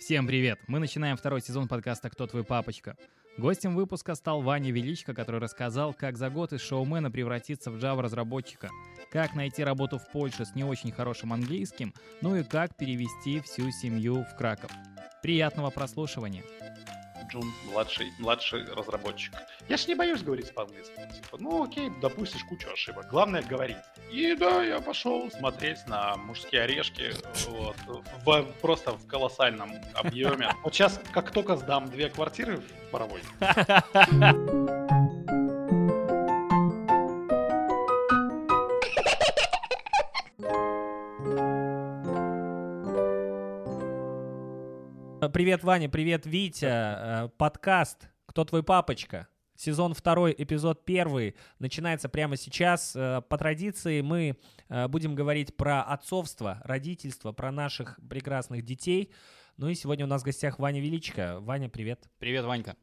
Всем привет! Мы начинаем второй сезон подкаста «Кто твой папочка?». Гостем выпуска стал Ваня Величко, который рассказал, как за год из шоумена превратиться в Java-разработчика, как найти работу в Польше с не очень хорошим английским, ну и как перевести всю семью в Краков. Приятного прослушивания! Джун, младший, младший разработчик. Я ж не боюсь говорить по-английски. Типа, ну окей, допустишь кучу ошибок. Главное говорить. И да, я пошел смотреть на мужские орешки вот, в, просто в колоссальном объеме. Вот сейчас, как только сдам две квартиры в Боровой, Привет, Ваня, привет, Витя. Э, Подкаст «Кто твой папочка?» Сезон второй, эпизод первый начинается прямо сейчас. Э, По традиции мы э, будем говорить про отцовство, родительство, про наших прекрасных детей. Ну и сегодня у нас в гостях Ваня Величко. Ваня, привет. Привет, Ванька!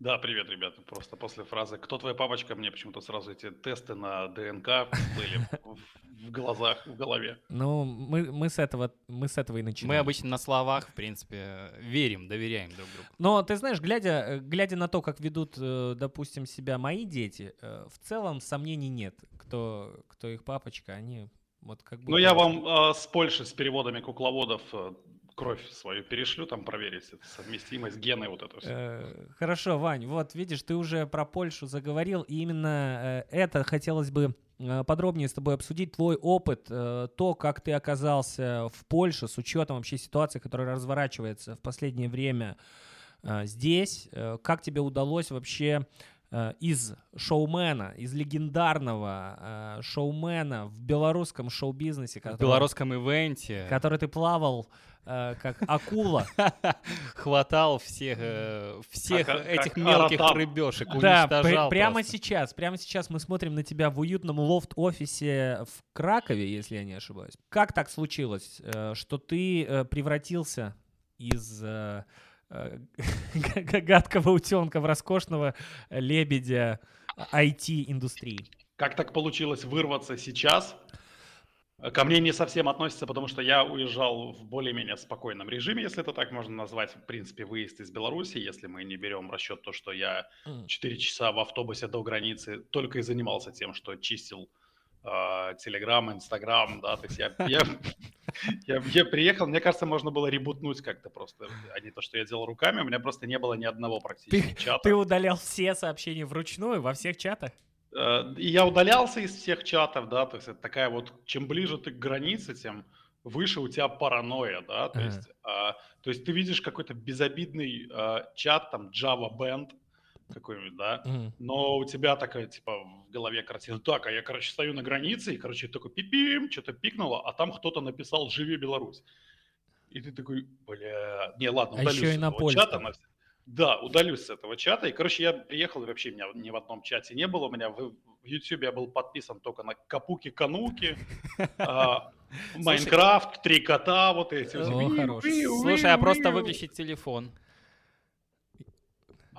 Да, привет, ребята. Просто после фразы «Кто твоя папочка?» мне почему-то сразу эти тесты на ДНК были в- глазах, в голове. Ну, мы, мы, с, этого, мы с этого и начинаем. Мы обычно на словах, в принципе, верим, доверяем друг другу. Но ты знаешь, глядя, глядя на то, как ведут, э, допустим, себя мои дети, э, в целом сомнений нет, кто, кто их папочка, они вот как бы... Ну, я вам э, с Польши, с переводами кукловодов э, кровь свою перешлю, там проверить совместимость, гены, вот это все. Э, Хорошо, Вань, вот видишь, ты уже про Польшу заговорил, и именно э, это хотелось бы э, подробнее с тобой обсудить, твой опыт, то, как ты оказался в Польше с учетом вообще ситуации, которая разворачивается в последнее время здесь, как тебе удалось вообще из шоумена, из легендарного э, шоумена в белорусском шоу-бизнесе, В который, белорусском ивенте который ты плавал э, как акула, хватал всех, э, всех Как- этих как мелких Аратап. рыбешек, Да, пр- уничтожал прямо просто. сейчас, прямо сейчас мы смотрим на тебя в уютном лофт-офисе в Кракове, если я не ошибаюсь. Как так случилось, э, что ты э, превратился из э, э, гадкого утенка в роскошного лебедя IT-индустрии? Как так получилось вырваться сейчас? Ко мне не совсем относится, потому что я уезжал в более-менее спокойном режиме, если это так можно назвать. В принципе, выезд из Беларуси, если мы не берем в расчет то, что я М. 4 часа в автобусе до границы только и занимался тем, что чистил Телеграм, Инстаграм, да, то есть я, я, я, я приехал, мне кажется, можно было ребутнуть как-то просто, а не то, что я делал руками, у меня просто не было ни одного практически чата. Ты удалял все сообщения вручную во всех чатах? Э, И я удалялся из всех чатов, да, то есть это такая вот, чем ближе ты к границе, тем выше у тебя паранойя, да, то Ага. есть, а, то есть ты видишь какой-то безобидный а, чат, там, Java Band какой-нибудь, да, Мгм. но у тебя такая, типа, в голове картина, так, а я, короче, стою на границе, и, короче, такой пипим, что-то пикнуло, а там кто-то написал «Живи Беларусь». И ты такой, бля, не, ладно, А удалюсь еще и на этого чата. польском. на Да, удалюсь с этого чата. И, короче, я приехал, и вообще меня ни в одном чате не было. У меня в, в YouTube я был подписан только на Капуки-Кануки, а, Майнкрафт, Три кота, вот эти. Слушай, а просто выключить телефон.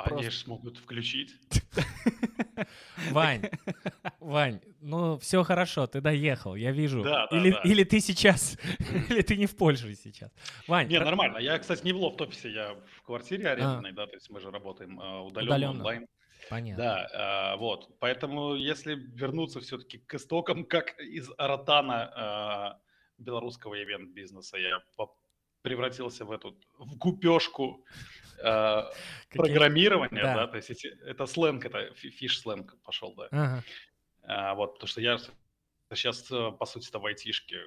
Они же смогут включить. Вань, Вань, ну все хорошо, ты доехал, я вижу. Да, да, или, да. или ты сейчас, или ты не в Польше сейчас. Вань, Не, нормально. Я, кстати, не в лофт-офисе, я в квартире арендной, да, то есть мы же работаем а, удаленно, Удаленно. онлайн. понятно. Да, а, вот. Поэтому, если вернуться все-таки к истокам, как из Аратана а, белорусского ивент-бизнеса, я превратился в эту в гупешку а, программирования, да. да. то есть это сленг, это фиш-сленг пошел, да. Ага. А, вот, потому что я сейчас, по сути-то, в айтишке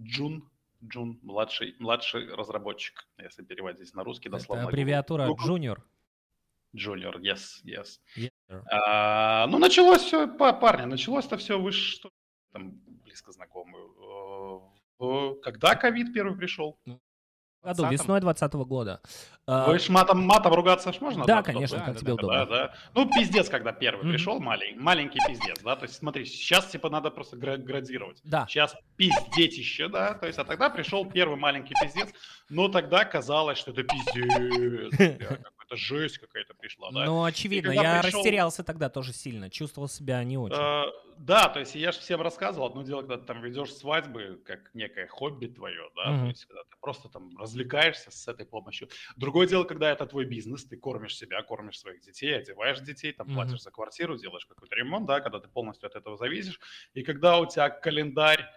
Джун, Джун, младший, младший разработчик, если переводить на русский, Это дословно. аббревиатура Google-. Junior, yes, yes. А, ну, началось все, парни, началось-то все, вы что, там, близко знакомые. Э, Когда ковид первый пришел? Году, 20-м? весной 2020 года. А, Вы ж матом, матом ругаться ж можно? Да, там, конечно, кто-то? как да, тебе да, удобно. Да, да. Ну, пиздец, когда первый пришел, малень- маленький пиздец, да, то есть смотри, сейчас, типа, надо просто гра- градировать. Да. Сейчас пиздетище, да, то есть, а тогда пришел первый маленький пиздец, но тогда казалось, что это пиздец, какая-то жесть какая-то пришла, да. Ну, очевидно, я пришел- растерялся тогда тоже сильно, чувствовал себя не очень. Э, да, то есть я же всем рассказывал, одно дело, когда ты там ведешь свадьбы, как некое хобби твое, да, Мгм. то есть когда ты просто там развлекаешься с этой помощью. Другое дело, когда это твой бизнес, ты кормишь себя, кормишь своих детей, одеваешь детей, там Мгм. платишь за квартиру, делаешь какой-то ремонт, да, когда ты полностью от этого зависишь. И когда у тебя календарь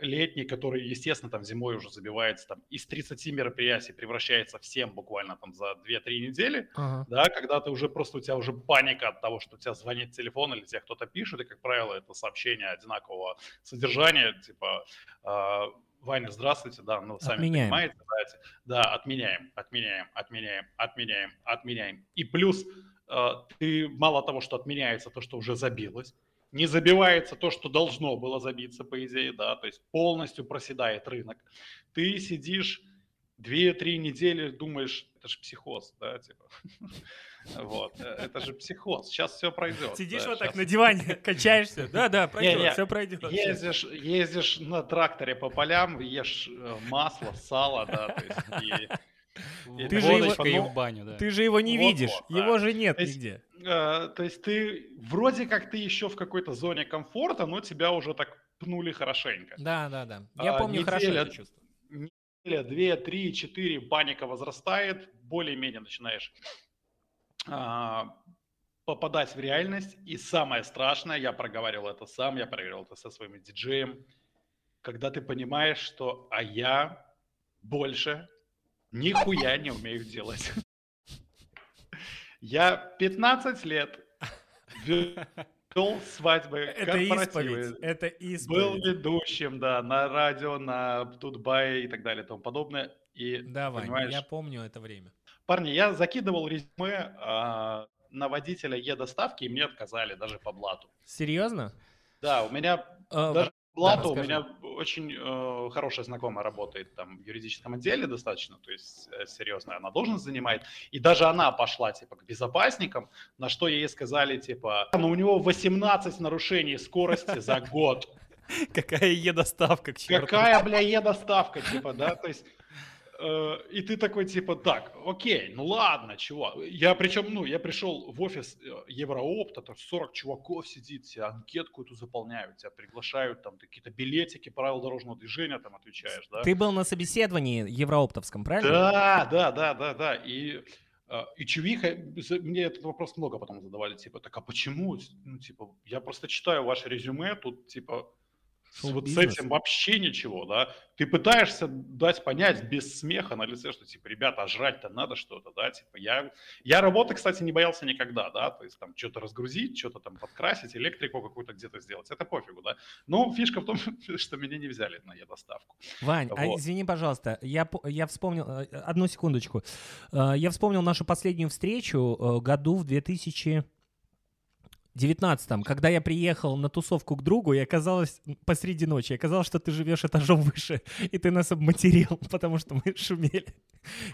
летний, который, естественно, там зимой уже забивается, там из 30 мероприятий превращается в 7 буквально там за 2-3 недели, Ага. да, когда ты уже просто, у тебя уже паника от того, что у тебя звонит телефон или тебе кто-то пишет, и, как правило, это сообщение одинакового содержания, типа, а, Ваня, здравствуйте, да, ну, сами Отменяем. понимаете, да, да, отменяем, отменяем, отменяем, отменяем, отменяем. И плюс э, ты мало того, что отменяется то, что уже забилось, не забивается то, что должно было забиться, по идее, да, то есть полностью проседает рынок. Ты сидишь две-три недели, думаешь, это же психоз, да, типа. Вот, э, это же психоз, сейчас все пройдет. Сидишь да, вот так щас- на диване, качаешься. Да, да, пройдет, Не-не, все пройдет. Ездишь, ездишь на тракторе по полям, ешь э, масло, сало, да, то есть и Ты же его- и ну, в баню, да. Ты же его не Вот-вот, видишь, да. его же нет То есть- нигде. Э, то есть ты вроде как ты еще в какой-то зоне комфорта, но тебя уже так пнули хорошенько. Да, да, да. Я А, помню хорошо неделя- это чувство. Неделя, две, три, четыре, паника возрастает, более-менее начинаешь а, попадать в реальность. И самое страшное, я проговаривал это сам, я проговорил это со своим диджеем, когда ты понимаешь, что а я больше нихуя не умею делать. Я 15 лет вел свадьбы, Это исповедь, это был исповедь. ведущим, да, на радио, на Тутбай и так далее и тому подобное. И, Да, Вань, понимаешь, я помню это время. парни, я закидывал резюме а, на водителя Е-доставки, и мне отказали даже по блату. Серьезно? Да, у меня А, даже по блату, у меня очень э, хорошая знакомая работает там в юридическом отделе достаточно, то есть э, серьезная она должность занимает, и даже она пошла типа к безопасникам, на что ей сказали типа, ну у него 18 нарушений скорости за год. Какая е-доставка. Какая, бля, е-доставка, типа, да, то есть, и ты такой, типа, так, окей, ну ладно, чего, я причем, ну, я пришел в офис э, Евроопта, там 40 чуваков сидит, тебе анкетку эту заполняют, тебя приглашают, там, какие-то билетики правил дорожного движения там отвечаешь, да. Ты был на собеседовании еврооптовском, правильно? Да, да, да, да, да, и... э, И чувиха, мне этот вопрос много потом задавали, типа, так а почему? Ну, типа, я просто читаю ваше резюме, тут, типа, с вот с этим вообще ничего, да. Ты пытаешься дать понять без смеха на лице, что, типа, ребята, а жрать-то надо что-то, да, типа, я... Я работы, кстати, не боялся никогда, да, то есть там что-то разгрузить, что-то там подкрасить, электрику какую-то где-то сделать, это пофигу, да. Но фишка в том, что меня не взяли на доставку. Вань, а Вот. извини, пожалуйста, я, я вспомнил, э, одну секундочку. Э, Я вспомнил нашу последнюю встречу э, году в 2019, когда я приехал на тусовку к другу, и оказалось посреди ночи, оказалось, что ты живешь этажом выше, и ты нас обматерил, потому что мы шумели.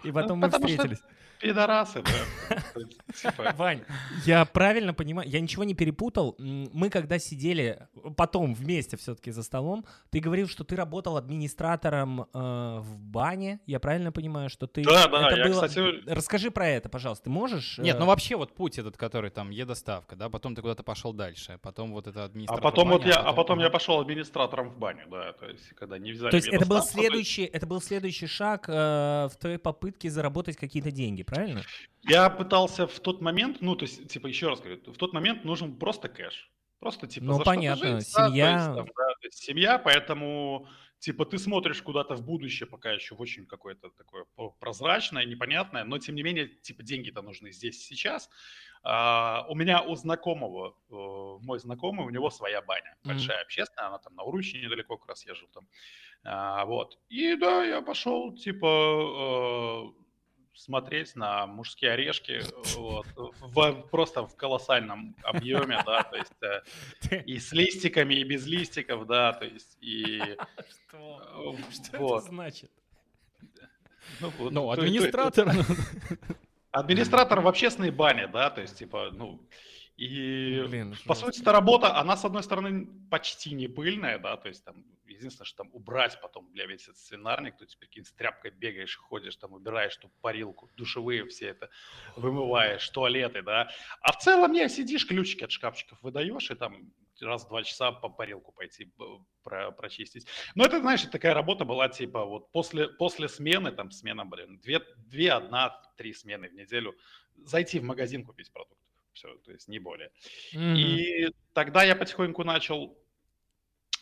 И потом мы потому что- встретились. Пидорасы, да. Типа, Вань, я правильно понимаю, я ничего не перепутал. Мы когда сидели потом вместе все-таки за столом, ты говорил, что ты работал администратором э, в бане. Я правильно понимаю, что ты... Да, да, это я, было- кстати, Расскажи про это, пожалуйста. Ты можешь? Нет, э, ну вообще вот путь этот, который там е-доставка, да, потом ты куда-то пошел дальше, потом вот это А администратор потом вот бани, я, а потом я ага. пошел администратором в баню, да, то есть когда не взяли То есть это был следующий, это был следующий шаг э, в твоей попытке заработать какие-то деньги, правильно? Я пытался в тот момент, ну, то есть, типа, еще раз говорю, в тот момент нужен просто кэш. Просто, типа, Ну, за понятно, жить, да, то семья. есть, там, да, то есть семья, поэтому, типа, ты смотришь куда-то в будущее, пока еще в очень какое-то такое прозрачное, непонятное, но, тем не менее, типа, деньги-то нужны здесь и сейчас. А, у меня у знакомого, э, мой знакомый, у него своя баня, большая общественная, она там на Уруче недалеко как раз езжу там. А, вот. И да, я пошел, типа, э, смотреть на мужские орешки вот, в- просто в колоссальном объеме, да, то есть э, и с листиками, и без листиков, да, то есть и... Что? э, Что вот. это значит? Ну, вот, Ну, то- то- администратор. Администратор в общественной бане, да, то есть, типа, ну, и Блин, по сути, эта работа, она, с одной стороны, почти не пыльная, да, то есть, там, единственное, что там убрать потом, бля, весь этот свинарник, то есть, прикинь, с тряпкой бегаешь, ходишь, там, убираешь ту парилку, душевые все это вымываешь, туалеты, да, а в целом, не, сидишь, ключики от шкафчиков выдаешь, и там раз в два часа по парилку пойти про, прочистить. Но это, знаешь, такая работа была, типа, вот после, после смены, там, смена, блин, две, две, одна, три смены в неделю, зайти в магазин купить продукты. Все, то есть не более. Mm-hmm. И тогда я потихоньку начал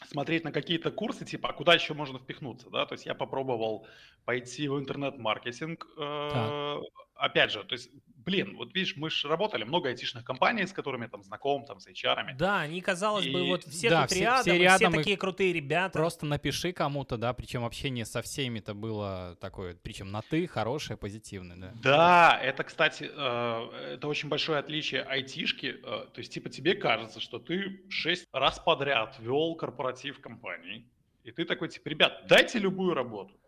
смотреть на какие-то курсы, типа, а куда еще можно впихнуться, да, то есть я попробовал пойти в интернет-маркетинг, э, опять же, то есть блин, вот видишь, мы же работали, много айтишных компаний, с которыми там знаком, там, с HR. Да, они, казалось и... бы, вот все да, тут все, рядом, все, рядом, все такие крутые ребята. Просто напиши кому-то, да, причем общение со всеми это было такое, причем на ты, хорошее, позитивное, да. Да, это, кстати, э, это очень большое отличие айтишки, э, то есть, типа, тебе кажется, что ты шесть раз подряд вел корпоратив компании, и ты такой, типа, ребят, дайте любую работу.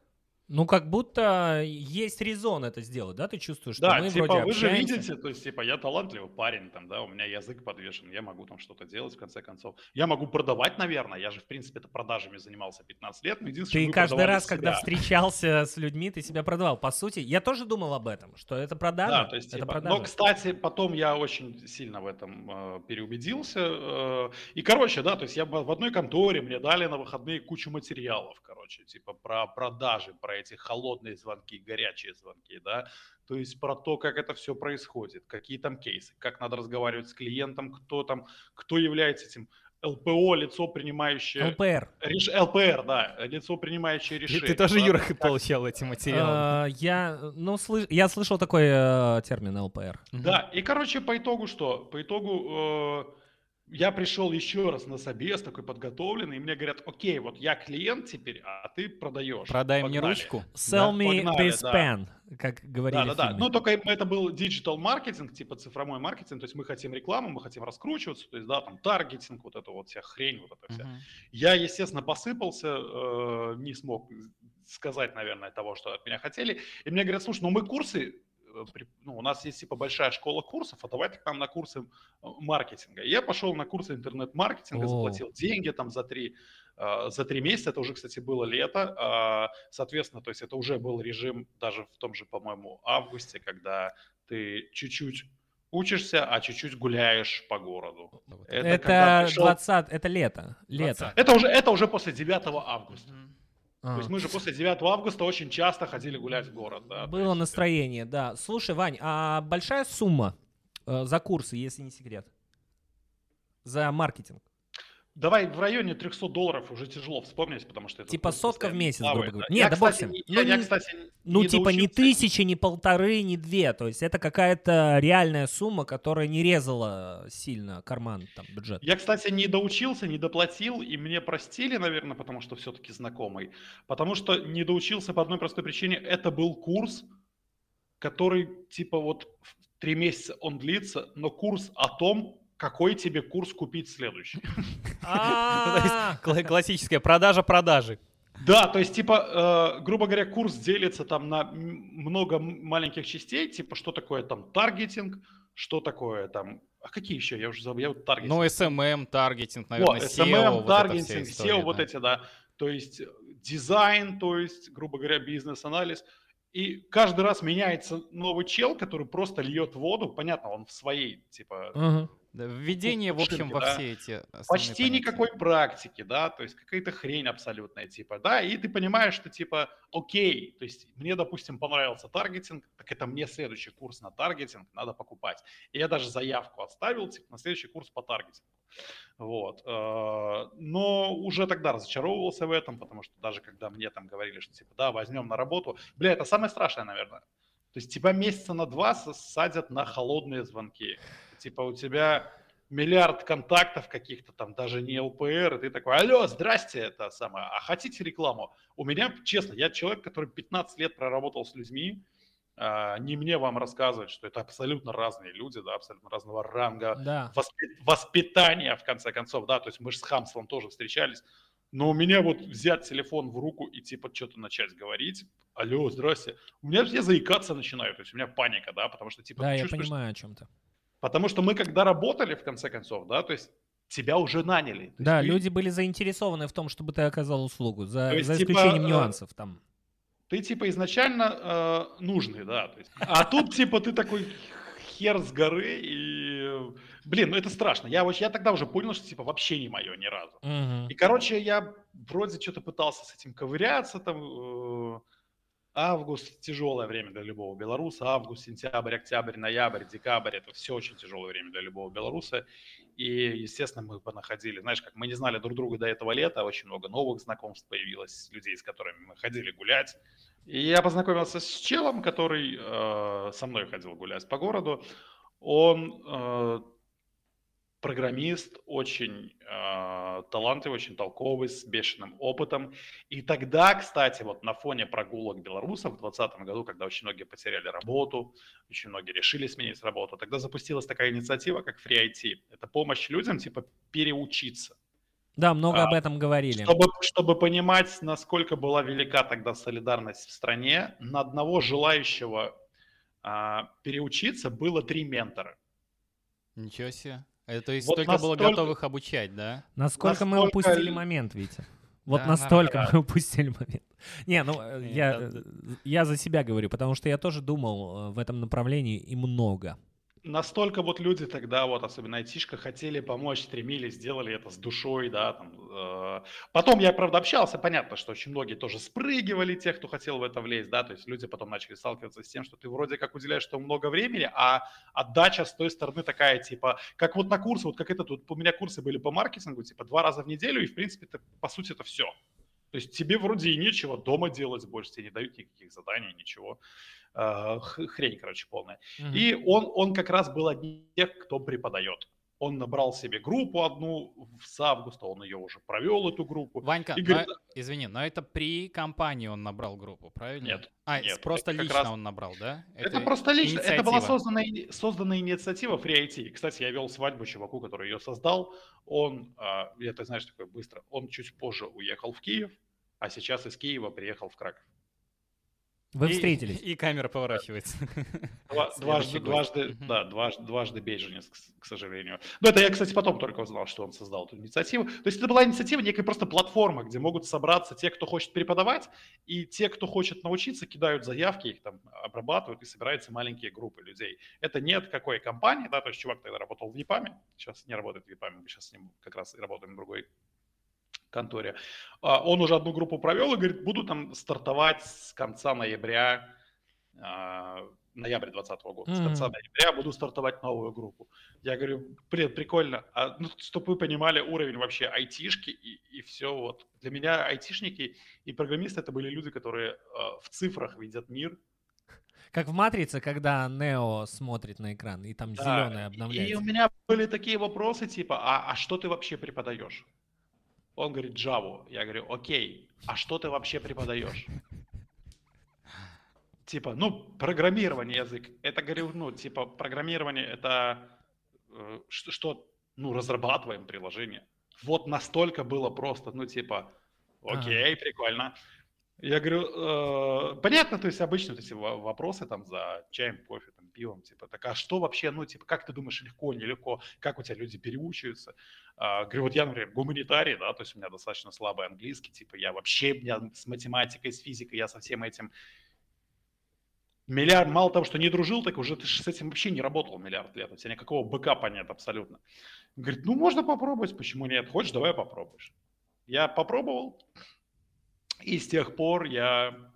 Ну, как будто есть резон это сделать, да? Ты чувствуешь, что да, мы типа, вроде вы общаемся. же видите, то есть, типа, я талантливый парень, там, да, у меня язык подвешен, я могу там что-то делать, в конце концов. Я могу продавать, наверное, я же, в принципе, это продажами занимался 15 лет, но единственное, Ты каждый раз, себя. когда встречался с людьми, ты себя продавал. По сути, я тоже думал об этом, что это продажа. Да, то есть, это типа, продажа. но, кстати, потом я очень сильно в этом э, переубедился. Э, и, короче, да, то есть я в одной конторе, мне дали на выходные кучу материалов, короче, типа, про продажи, про эти холодные звонки, горячие звонки, да, то есть про то, как это все происходит, какие там кейсы, как надо разговаривать с клиентом, кто там, кто является этим ЛПО, лицо принимающее... ЛПР. Реш... ЛПР, да, лицо принимающее решение. Ты тоже, да? Юра, как... получал эти материалы. А, я, ну, слыш... я слышал такой э, термин ЛПР. Да, и, короче, по итогу что? По итогу... Э, я пришел еще раз на собес, такой подготовленный, и мне говорят, окей, вот я клиент теперь, а ты продаешь. Продай Погнали. мне ручку. Sell да? me Погнали, this да. pen, как говорили Да, да, да. Ну, только это был digital маркетинг, типа цифровой маркетинг, то есть мы хотим рекламу, мы хотим раскручиваться, то есть, да, там, таргетинг, вот это вот вся хрень, вот это вся. Uh-huh. Я, естественно, посыпался, э, не смог сказать, наверное, того, что от меня хотели. И мне говорят, слушай, ну мы курсы ну, у нас есть типа большая школа курсов, а давайте к нам на курсы э, маркетинга. Я пошел на курсы интернет-маркетинга, заплатил деньги там за три, э, за три месяца, это уже, кстати, было лето, а, соответственно, то есть это уже был режим даже в том же, по-моему, августе, когда ты чуть-чуть учишься, а чуть-чуть гуляешь по городу. Это, это пришел... 20, это лето, лето. Это уже, это уже после 9 августа. Mm-hmm. А. То есть мы же после 9 августа очень часто ходили гулять в город. Да, Было есть... настроение, да. Слушай, Вань, а большая сумма э, за курсы, если не секрет? За маркетинг? Давай в районе 300 долларов уже тяжело вспомнить, потому что это... Типа сотка в месяц, грубо говоря. Да. Нет, да, кстати, не, ну, я, я, кстати, ну, не типа не тысячи, не полторы, не две. То есть это какая-то реальная сумма, которая не резала сильно карман, там, бюджет. Я, кстати, не доучился, не доплатил, и мне простили, наверное, потому что все-таки знакомый. Потому что не доучился по одной простой причине. Это был курс, который, типа, вот три месяца он длится, но курс о том, какой тебе курс купить следующий. А. Классическая продажа продажи. Да, то есть, типа, э, грубо говоря, курс делится там на много маленьких частей, типа, что такое там таргетинг, что такое там, а какие еще, я уже забыл, я вот таргетинг. Ну, SMM, таргетинг, наверное, О, SEO, SMM, таргетинг, SEO, вот эти, да. То есть, дизайн, то есть, грубо говоря, бизнес-анализ. И каждый раз меняется новый чел, который просто льет воду, понятно, он в своей, типа, uh-huh введение, в общем, во да? все эти Почти понятия. никакой практики, да, то есть какая-то хрень абсолютная, типа, да, и ты понимаешь, что, типа, окей, то есть мне, допустим, понравился таргетинг, так это мне следующий курс на таргетинг надо покупать. И я даже заявку оставил, типа, на следующий курс по таргетингу. Вот. Э, но уже тогда разочаровывался в этом, потому что даже когда мне там говорили, что, типа, да, возьмем на работу, бля, это самое страшное, наверное. То есть тебя месяца на два садят на холодные звонки. Типа у тебя миллиард контактов каких-то там, даже не ЛПР, и ты такой, алло, здрасте, это самое, а хотите рекламу? У меня, честно, я человек, который 15 лет проработал с людьми, а, не мне вам рассказывать, что это абсолютно разные люди, да, абсолютно разного ранга, да. воспи- воспитания, в конце концов, да, то есть мы же с хамством тоже встречались, но у меня вот взять телефон в руку и типа что-то начать говорить, алло, здрасте, у меня я заикаться начинаю, то есть у меня паника, да, потому что типа... Да, я понимаю о чем-то. Потому что мы когда работали, в конце концов, да, то есть тебя уже наняли. Да, ты... люди были заинтересованы в том, чтобы ты оказал услугу, за, есть, за типа, исключением типа, нюансов там. Ты типа изначально э, нужный, да. То есть, а тут типа ты такой хер с горы, и блин, ну это страшно. Я, я тогда уже понял, что типа вообще не мое ни разу. Мгм. И, короче, я вроде что-то пытался с этим ковыряться, там, э, август тяжелое время для любого белоруса, август, сентябрь, октябрь, ноябрь, декабрь, это все очень тяжелое время для любого белоруса. И, естественно, мы понаходили, знаешь, как мы не знали друг друга до этого лета, очень много новых знакомств появилось, людей, с которыми мы ходили гулять. И я познакомился с челом, который э, со мной ходил гулять по городу. Он э, программист, очень э, талантливый, очень толковый, с бешеным опытом. И тогда, кстати, вот на фоне прогулок белорусов в 2020 году, когда очень многие потеряли работу, очень многие решили сменить работу, тогда запустилась такая инициатива, как Free IT. Это помощь людям, типа, переучиться. Да, много А, об этом говорили. Чтобы, чтобы понимать, насколько была велика тогда солидарность в стране, на одного желающего а, переучиться было три ментора. Ничего себе. Это, то есть Вот столько было настолько- готовых обучать, да? Насколько мы Настолько упустили момент, Витя. Вот Да, настолько нормально. мы упустили момент. Не, ну э, Не, я, э, я за себя говорю, потому что я тоже думал э, в этом направлении и много. Настолько вот люди тогда, вот особенно айтишка, хотели помочь, стремились, сделали это с душой, да, там. э. Потом я, правда, общался, понятно, что очень многие тоже спрыгивали, тех, кто хотел в это влезть, да, то есть люди потом начали сталкиваться с тем, что ты вроде как уделяешь этому много времени, а отдача с той стороны такая, типа, как вот на курсы, вот как это тут, у меня курсы были по маркетингу, типа, два раза в неделю, и, в принципе, это, по сути, это все. То есть тебе вроде и нечего дома делать больше, тебе не дают никаких заданий, ничего. Э, Хрень, короче, полная. Мгм. И он, он как раз был одним из тех, кто преподает. Он набрал себе группу одну с августа, он ее уже провел, эту группу. Ванька, И но- говорит, извини, но это при компании он набрал группу, правильно? Нет, А, нет, просто это лично раз- он набрал, да? это, просто лично, это была инициатива. создана, ини- создана инициатива Free IT. Кстати, я вел свадьбу чуваку, который ее создал. Он, я, ты знаешь, такое быстро, он чуть позже уехал в Киев, а сейчас из Киева приехал в Краков. Вы И- встретились. И камера поворачивается. Два- Дважды, дважды, да, дважды, дважды беженец, к, к сожалению. Но это я, кстати, потом только узнал, что он создал эту инициативу. То есть это была инициатива, некая просто платформа, где могут собраться те, кто хочет преподавать, и те, кто хочет научиться, кидают заявки, их там обрабатывают, и собираются маленькие группы людей. Это нет какой компании, да, то есть чувак тогда работал в ВИПАМе, сейчас не работает в ВИПАМе, мы сейчас с ним как раз и работаем в другой конторе. А, Он уже одну группу провел и говорит, буду там стартовать с конца ноября, а, ноябрь 2020 года, с конца ноября буду стартовать новую группу. Я говорю, блин, прикольно. А, ну, чтобы вы понимали уровень вообще айтишки и, и все вот. Для меня айтишники и программисты это были люди, которые а, в цифрах видят мир. Как в «Матрице», когда Нео смотрит на экран, и там Да, зеленое И у обновляется. меня были такие вопросы, типа, а, а что ты вообще преподаешь? Он говорит, Java. Я говорю, окей, а что ты вообще преподаешь? Типа, ну, программирование язык. Это, говорю, ну, типа, программирование это э, что, ну, разрабатываем приложение. Вот настолько было просто, ну, типа, окей, прикольно. Я говорю, э, понятно, то есть обычно эти во- вопросы там за чаем, кофе, там, пивом, типа, так а что вообще, ну, типа, как ты думаешь, легко, нелегко, как у тебя люди переучиваются? А, говорю, вот я, например, гуманитарий, да, то есть у меня достаточно слабый английский, типа, я вообще, меня с математикой, с физикой, я со всем этим миллиард, мало того, что не дружил, так уже ты с этим вообще не работал миллиард лет, у тебя никакого бэкапа нет абсолютно. Говорит, ну, можно попробовать, почему нет? Хочешь, давай попробуешь. Я попробовал, и с тех пор я,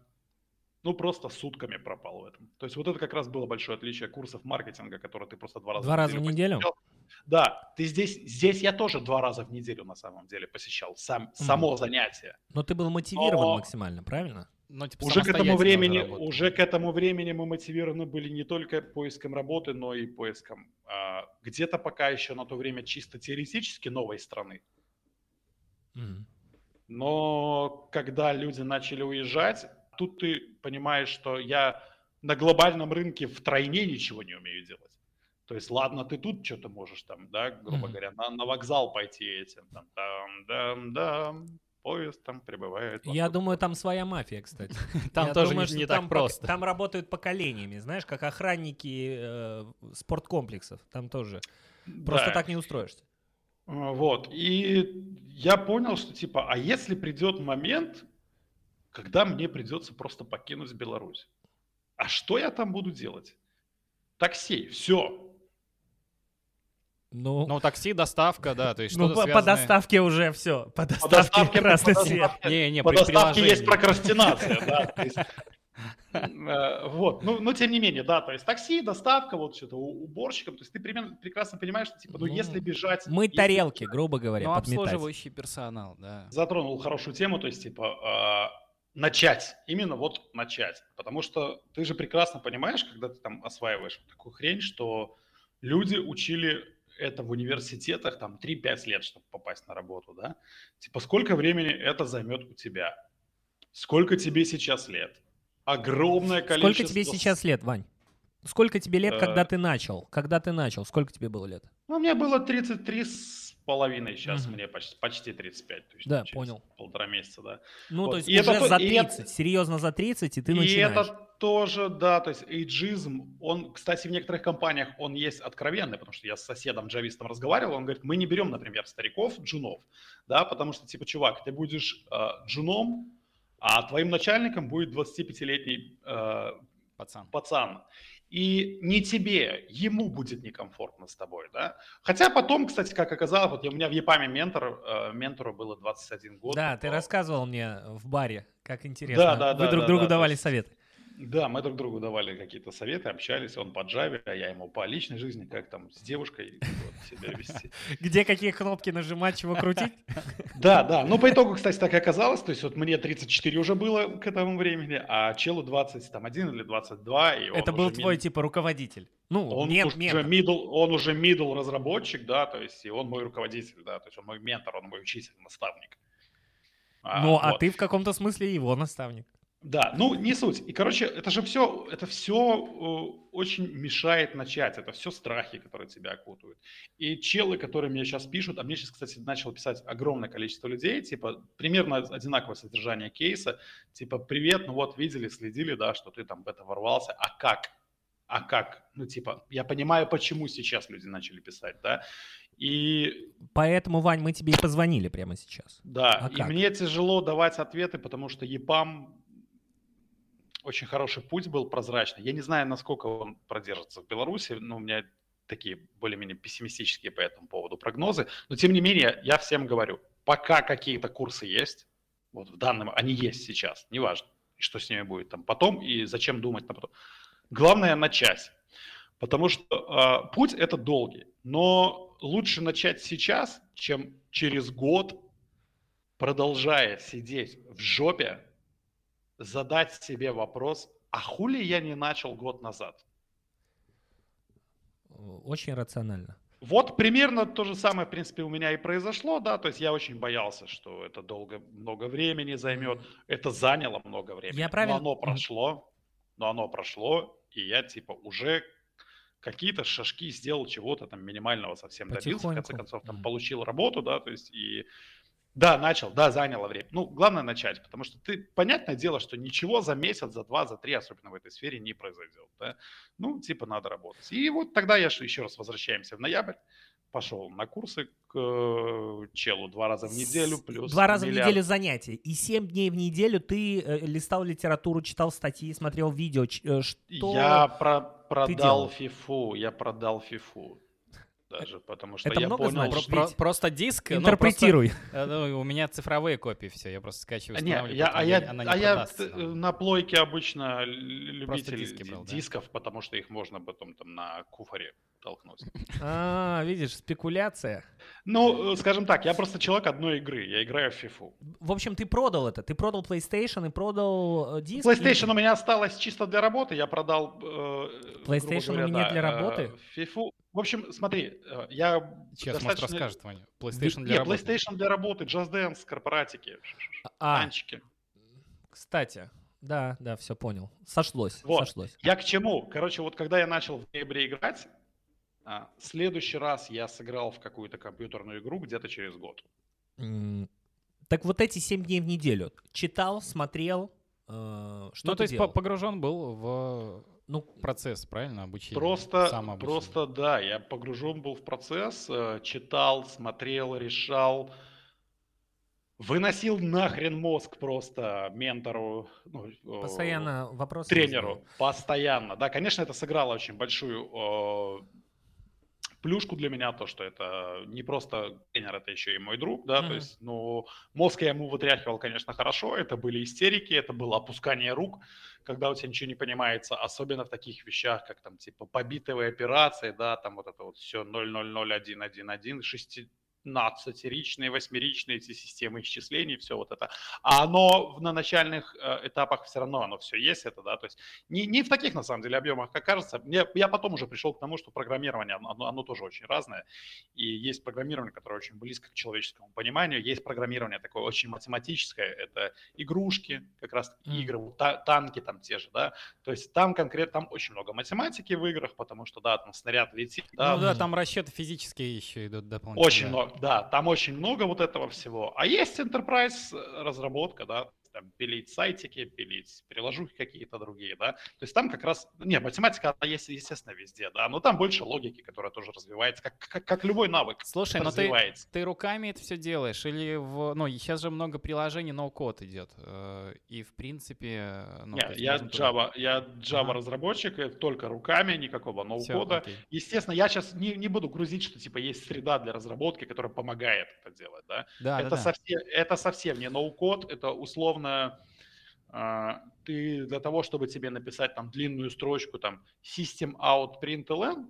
ну, просто сутками пропал в этом. То есть вот это как раз было большое отличие курсов маркетинга, которые ты просто два раза Два раза в неделю? посещал. Да, ты здесь, здесь я тоже два раза в неделю на самом деле посещал, сам, само занятие. Но ты был мотивирован Но- максимально, правильно? Ну, типа, Уже к этому времени, уже к этому времени мы мотивированы были не только поиском работы, но и поиском а, где-то пока еще на то время чисто теоретически новой страны. Мгм. Но когда люди начали уезжать, тут ты понимаешь, что я на глобальном рынке втройне ничего не умею делать. То есть, ладно, ты тут что-то можешь там, да, грубо Мгм. говоря, на, на вокзал пойти этим, там, там, там, там, поезд там прибывает. Я вокруг. думаю, там своя мафия, кстати. Там Я тоже думаю, не- так просто. Там работают поколениями, знаешь, как охранники э, спорткомплексов. Там тоже. Просто Да. так не устроишься. Вот. И я понял, что типа, а если придет момент, когда мне придется просто покинуть Беларусь? А что я там буду делать? Такси, все. Ну, Ну, такси, доставка, да, то есть ну, что-то по, по связанное... доставке уже все. По По доставке доставке, красный по свет. доставке- Не, не, по доставке есть прокрастинация, да. э, Вот, ну, но тем не менее, да, то есть такси, доставка, вот что-то уборщиком, то есть ты примерно прекрасно понимаешь, что типа, ну, Ну, если бежать... Если тарелки, грубо говоря, Ну, подметать. обслуживающий персонал, да. затронул хорошую тему, то есть, типа, а, начать, именно вот начать. Потому что ты же прекрасно понимаешь, когда ты там осваиваешь такую хрень, что люди учили это в университетах там 3-5 лет, чтобы попасть на работу, да? Типа, сколько времени это займет у тебя? Сколько тебе сейчас лет? Огромное количество... Сколько тебе сейчас лет, Вань? Сколько тебе лет, Э, когда ты начал? Когда ты начал? Сколько тебе было лет? Ну, мне было 33 с половиной, сейчас Мгм. мне почти, почти 35. То есть Да, понял. Полтора месяца, да. Ну, Вот. то есть И это уже то- за и это- 30, серьезно за 30, и ты и начинаешь. это тоже, да, то есть эйджизм, он, кстати, в некоторых компаниях он есть откровенный, потому что я с соседом джавистом разговаривал, он говорит, мы не берем, например, стариков, джунов, да, потому что, типа, чувак, ты будешь э, джуном, а твоим начальником будет 25-летний э, Пацан. пацан. И не тебе, ему будет некомфортно с тобой, да. Хотя потом, кстати, как оказалось, вот у меня в ЕПАМе ментор, э, ментору было 21 год. Да, ты рассказывал мне в баре, как интересно. Да, да, Вы да, друг да, другу да, давали есть- советы. Да, мы друг другу давали какие-то советы, общались, он по джаве, а я ему по личной жизни, как там с девушкой вот, себя вести. Где какие кнопки нажимать, чего крутить? Да, да, ну по итогу, кстати, так и оказалось, то есть вот мне 34 уже было к этому времени, а челу 21 или 22, и он Это был твой, типа, руководитель. Ну, Он нет, уже нет. middle, он уже middle разработчик, да, то есть и он мой руководитель, да, то есть он мой ментор, он мой учитель, наставник. Ну, а вот. ты в каком-то смысле его наставник. Да, ну не суть. И, короче, это же все, это все очень мешает начать. Это все страхи, которые тебя окутывают. И челы, которые мне сейчас пишут, а мне сейчас, кстати, начало писать огромное количество людей, типа, примерно одинаковое содержание кейса, типа, привет, ну вот, видели, следили, да, что ты там в это ворвался, а как? А как? Ну, типа, я понимаю, почему сейчас люди начали писать, да, и Поэтому, Вань, мы тебе и позвонили прямо сейчас. да, А и как? мне тяжело давать ответы, потому что ЕПАМ очень хороший путь был прозрачный. Я не знаю, насколько он продержится в Беларуси, но у меня такие более-менее пессимистические по этому поводу прогнозы. Но тем не менее, я всем говорю, пока какие-то курсы есть, вот в данном, они есть сейчас, неважно, что с ними будет там потом, и зачем думать на потом. Главное начать. Потому что э, путь это долгий, но лучше начать сейчас, чем через год, продолжая сидеть в жопе, задать себе вопрос, а хули я не начал год назад? Очень рационально. Вот примерно то же самое, в принципе, у меня и произошло, да, то есть я очень боялся, что это долго, много времени займет, это заняло много времени, Я правильно- но оно прошло, но оно прошло, и я, типа, уже какие-то шажки сделал чего-то там минимального совсем добился, в конце концов, там получил работу, да, то есть и да, начал, да, заняло время. Ну, главное начать, потому что ты, понятное дело, что ничего за месяц, за два, за три, особенно в этой сфере, не произойдет, да. Ну, типа, надо работать. И вот тогда я еще раз возвращаемся в ноябрь, пошел на курсы к э, челу два раза в неделю, плюс Два раза в миллиард. неделю занятия. И семь дней в неделю ты э, листал литературу, читал статьи, смотрел видео. э, Что... Я про- продал фифу, я продал фифу даже, потому что это я много понял, значит? что... Про- просто диск. ну, Интерпретируй. просто, э, ну, у меня цифровые копии, все, я просто скачиваю, А, Не, устанавливаю, я, а я, она не а я продастся нам. на плойке обычно любитель диски ди- брал, да? дисков, потому что их можно потом там на куфоре толкнуть. А, видишь, спекуляция. Ну, э, скажем так, я просто человек одной игры, я играю в фифу. В общем, ты продал это. Ты продал PlayStation и продал э, диск. PlayStation у меня осталось чисто для работы, я продал... э, PlayStation у говоря, меня да, для работы? Фифу. В общем, смотри, э, я Сейчас, может, достаточно- расскажет, Ваня. PlayStation для Не, работы. PlayStation для работы, Just Dance, корпоратики, А, танчики. кстати. Да, да, все понял. Сошлось, Вот. сошлось. Я к чему? Короче, вот когда я начал в ноябре играть, а, следующий раз я сыграл в какую-то компьютерную игру где-то через год. Так вот эти семь дней в неделю. Читал, смотрел, э, что Ну, ты то есть делал? по- погружен был в Ну, процесс, правильно, обучения? Просто, просто, да, я погружен был в процесс, э, читал, смотрел, решал, выносил нахрен мозг просто ментору, ну, э, постоянно вопросы. тренеру, постоянно. Да, конечно, это сыграло очень большую плюшку для меня то, что это не просто тренер, это еще и мой друг, да, mm-hmm. то есть, ну, мозг я ему вытряхивал, конечно, хорошо, это были истерики, это было опускание рук, когда у тебя ничего не понимается, особенно в таких вещах, как там, типа, побитые операции, да, там вот это вот все 0001111, 6 15-ричные, 8-ричные эти системы исчислений, все вот это. А оно на начальных э, этапах все равно, оно все есть это, да, то есть не, не в таких, на самом деле, объемах, как кажется. Мне, я потом уже пришел к тому, что программирование, оно, оно тоже очень разное, и есть программирование, которое очень близко к человеческому пониманию, есть программирование такое очень математическое, это игрушки, как раз игры, та, танки там те же, да, то есть там конкретно, там очень много математики в играх, потому что, да, там снаряд летит. Да, ну да, там расчеты физические еще идут дополнительно. Очень много, да, там очень много вот этого всего. А есть enterprise э, разработка, да, там, пилить сайтики, пилить приложухи какие-то другие, да. То есть там как раз, не, математика, она есть, естественно, везде, да, но там больше логики, которая тоже развивается, как, как, как любой навык Слушай, но ты, ты руками это все делаешь или в, ну, сейчас же много приложений, ноу-код идет, э, и в принципе... Ну, Нет, я Java, я Java разработчик, ага. только руками, никакого ноу-кода. Естественно, я сейчас не, не буду грузить, что типа есть среда для разработки, которая помогает это делать, да. да это, да, совсем, да. это совсем не ноу-код, это условно условно а, ты для того, чтобы тебе написать там длинную строчку, там system out println,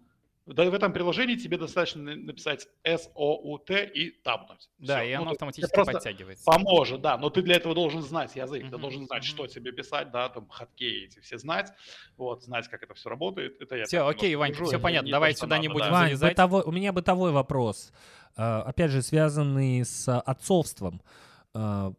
в этом приложении тебе достаточно написать SOUT и табнуть. Да, Все. и оно ну, автоматически подтягивается. Поможет, да, но ты для этого должен знать язык, uh-huh, ты должен знать, uh-huh. что тебе писать, да, там хатки эти все знать, вот, знать, как это все работает. Это я все, окей, Вань, все понятно, давай сюда не будем да. Вань, бытовой, у меня бытовой вопрос, а, опять же, связанный с отцовством а,